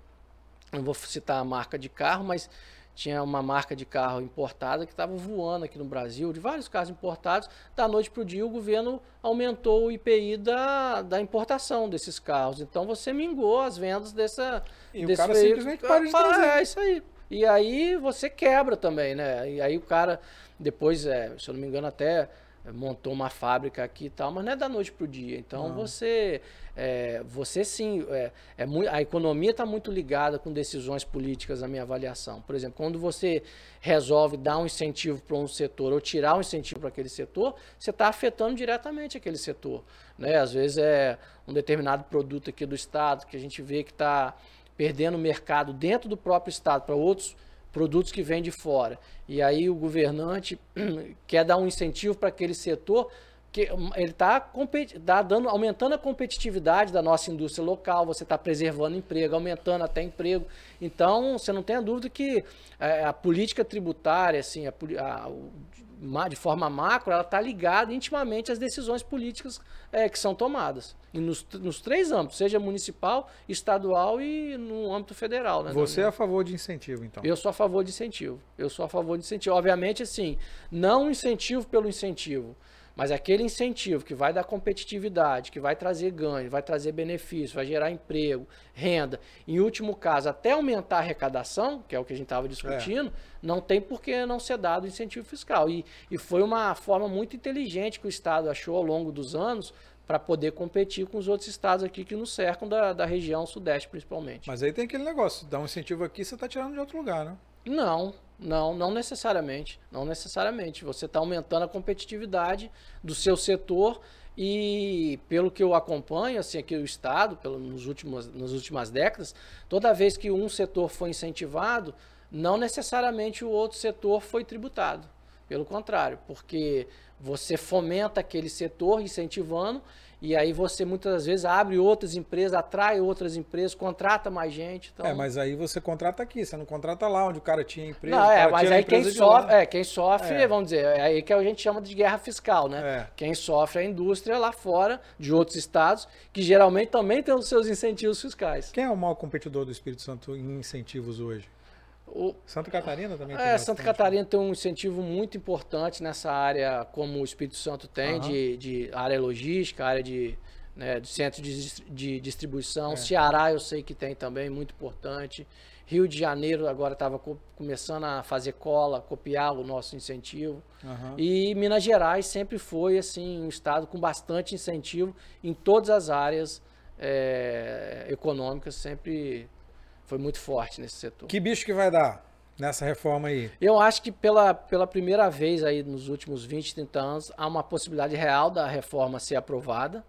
não vou citar a marca de carro, mas tinha uma marca de carro importada que estava voando aqui no Brasil, de vários carros importados. Da noite para o dia, o governo aumentou o IPI da, da importação desses carros. Então você mingou as vendas dessa. E desse o cara veículo. simplesmente para de trazer. É isso aí. E aí você quebra também, né? E aí o cara, depois, é, se eu não me engano, até montou uma fábrica aqui e tal, mas não é da noite para o dia. Então não. você, é, você sim, é, é muito, a economia está muito ligada com decisões políticas, na minha avaliação. Por exemplo, quando você resolve dar um incentivo para um setor ou tirar um incentivo para aquele setor, você está afetando diretamente aquele setor. Né? Às vezes é um determinado produto aqui do estado que a gente vê que está perdendo mercado dentro do próprio estado para outros produtos que vêm de fora. E aí o governante quer dar um incentivo para aquele setor que hum, ele está tá dando, aumentando a competitividade da nossa indústria local, você está preservando emprego, aumentando até emprego. Então, você não tem a dúvida que é, a política tributária, assim, a, a, de forma macro, ela está ligada intimamente às decisões políticas é, que são tomadas. E nos, nos, três âmbitos, seja municipal, estadual e no âmbito federal. Né, Você é a favor de incentivo, então? Eu sou a favor de incentivo. Eu sou a favor de incentivo. Obviamente, assim, não incentivo pelo incentivo. Mas aquele incentivo que vai dar competitividade, que vai trazer ganho, vai trazer benefício, vai gerar emprego, renda, em último caso, até aumentar a arrecadação, que é o que a gente estava discutindo, é. não tem por que não ser dado incentivo fiscal. E, e foi uma forma muito inteligente que o Estado achou ao longo dos anos para poder competir com os outros estados aqui que nos cercam da, da região sudeste, principalmente. Mas aí tem aquele negócio, dá um incentivo aqui, você está tirando de outro lugar, né? Não, não, não necessariamente. Não necessariamente. Você está aumentando a competitividade do seu setor e pelo que eu acompanho, assim, aqui o Estado, pelo, nos últimos, nas últimas décadas, toda vez que um setor foi incentivado, não necessariamente o outro setor foi tributado. Pelo contrário, porque você fomenta aquele setor incentivando e aí você muitas vezes abre outras empresas, atrai outras empresas, contrata mais gente. Então... É, mas aí você contrata aqui, você não contrata lá onde o cara tinha empresa. Não, é, mas aí quem sofre, é, quem sofre, é. vamos dizer, é aí que a gente chama de guerra fiscal, né? É. Quem sofre é a indústria lá fora, de outros estados, que geralmente também tem os seus incentivos fiscais. Quem é o maior competidor do Espírito Santo em incentivos hoje? O, Santa Catarina também tem. É, Santa Catarina tem um incentivo muito importante nessa área, como o Espírito Santo tem, uhum. de, de área logística, área de, né, de centro de, de distribuição. É. Ceará eu sei que tem também, muito importante. Rio de Janeiro agora estava co começando a fazer cola, copiar o nosso incentivo. Uhum. E Minas Gerais sempre foi assim um estado com bastante incentivo em todas as áreas é, econômicas, sempre foi muito forte nesse setor. Que bicho que vai dar nessa reforma aí? Eu acho que pela, pela primeira vez aí nos últimos 20, 30 anos, há uma possibilidade real da reforma ser aprovada.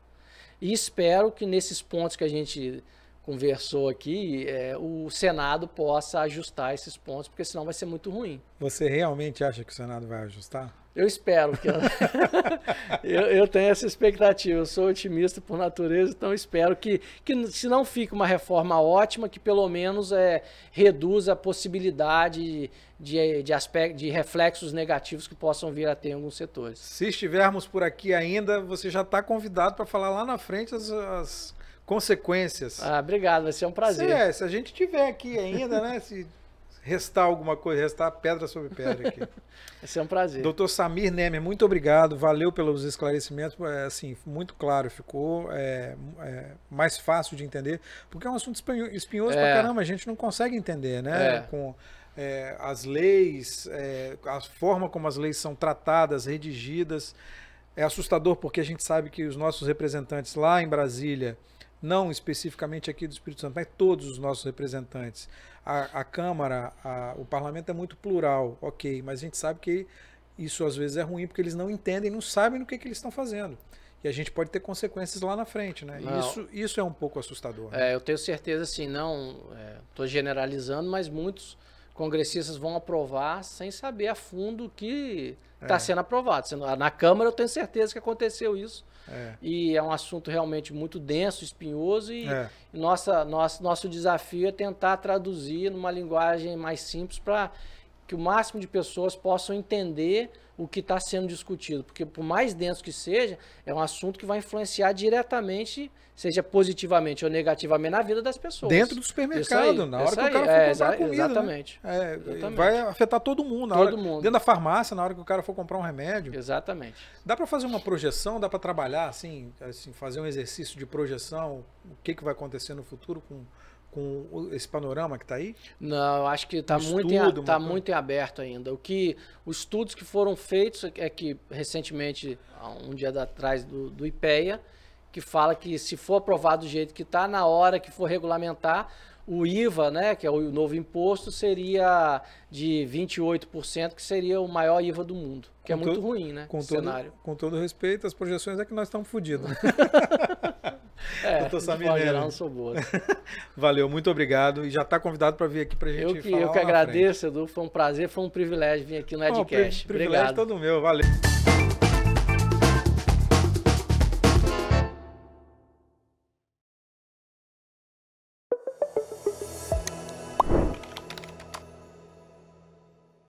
E espero que nesses pontos que a gente conversou aqui, é, o Senado possa ajustar esses pontos, porque senão vai ser muito ruim. Você realmente acha que o Senado vai ajustar? Eu espero que. eu, eu tenho essa expectativa. Eu sou otimista por natureza, então espero que, que se não fique uma reforma ótima, que pelo menos é, reduza a possibilidade de, de, aspecto, de reflexos negativos que possam vir a ter em alguns setores. Se estivermos por aqui ainda, você já está convidado para falar lá na frente as, as consequências. Ah, obrigado, vai ser um prazer. É, se a gente tiver aqui ainda, né? Se restar alguma coisa, restar pedra sobre pedra aqui. Vai ser um prazer. Doutor Samir Nemer, muito obrigado, valeu pelos esclarecimentos, é, assim, muito claro ficou, é, é, mais fácil de entender, porque é um assunto espinhoso é. pra caramba, a gente não consegue entender, né? É. Com é, as leis, é, a forma como as leis são tratadas, redigidas, é assustador porque a gente sabe que os nossos representantes lá em Brasília, não especificamente aqui do Espírito Santo, mas todos os nossos representantes. A, a Câmara, a, o parlamento é muito plural, ok, mas a gente sabe que isso às vezes é ruim porque eles não entendem, não sabem no que, que eles estão fazendo. E a gente pode ter consequências lá na frente, né? Não. Isso, isso é um pouco assustador. né? É, eu tenho certeza, assim, não estou generalizando, mas muitos congressistas vão aprovar sem saber a fundo o que está É. sendo aprovado. Na Câmara eu tenho certeza que aconteceu isso. É. E é um assunto realmente muito denso, espinhoso, e É. nossa, nossa, nosso desafio é tentar traduzir numa linguagem mais simples para que o máximo de pessoas possam entender o que está sendo discutido. Porque, por mais denso que seja, é um assunto que vai influenciar diretamente, seja positivamente ou negativamente, na vida das pessoas. Dentro do supermercado, aí, na hora que o aí, cara for é, comprar exa- comida. né? Exatamente. É, Exatamente. vai afetar todo mundo. Todo hora- mundo. Dentro da farmácia, na hora que o cara for comprar um remédio. Exatamente. Dá para fazer uma projeção, dá para trabalhar assim, assim, fazer um exercício de projeção, o que, que vai acontecer no futuro com, com esse panorama que está aí? Não, eu acho que está Um muito, em, tá coisa. muito em aberto ainda. O que os estudos que foram feitos é que recentemente, há um dia atrás do, do IPEA, que fala que se for aprovado do jeito que está, na hora que for regulamentar, o IVA, né, que é o novo imposto, seria de 28%, que seria o maior IVA do mundo, que é Com muito todo- ruim, né, Com o todo, cenário. com todo respeito, as projeções é que nós estamos fodidos. É, Doutor Samir geral, não sou boa. Valeu, muito obrigado. E já está convidado para vir aqui para a gente Eu que, falar eu que agradeço, Edu, foi um prazer, foi um privilégio vir aqui no Edcast. pri- privilégio Obrigado. todo meu, valeu.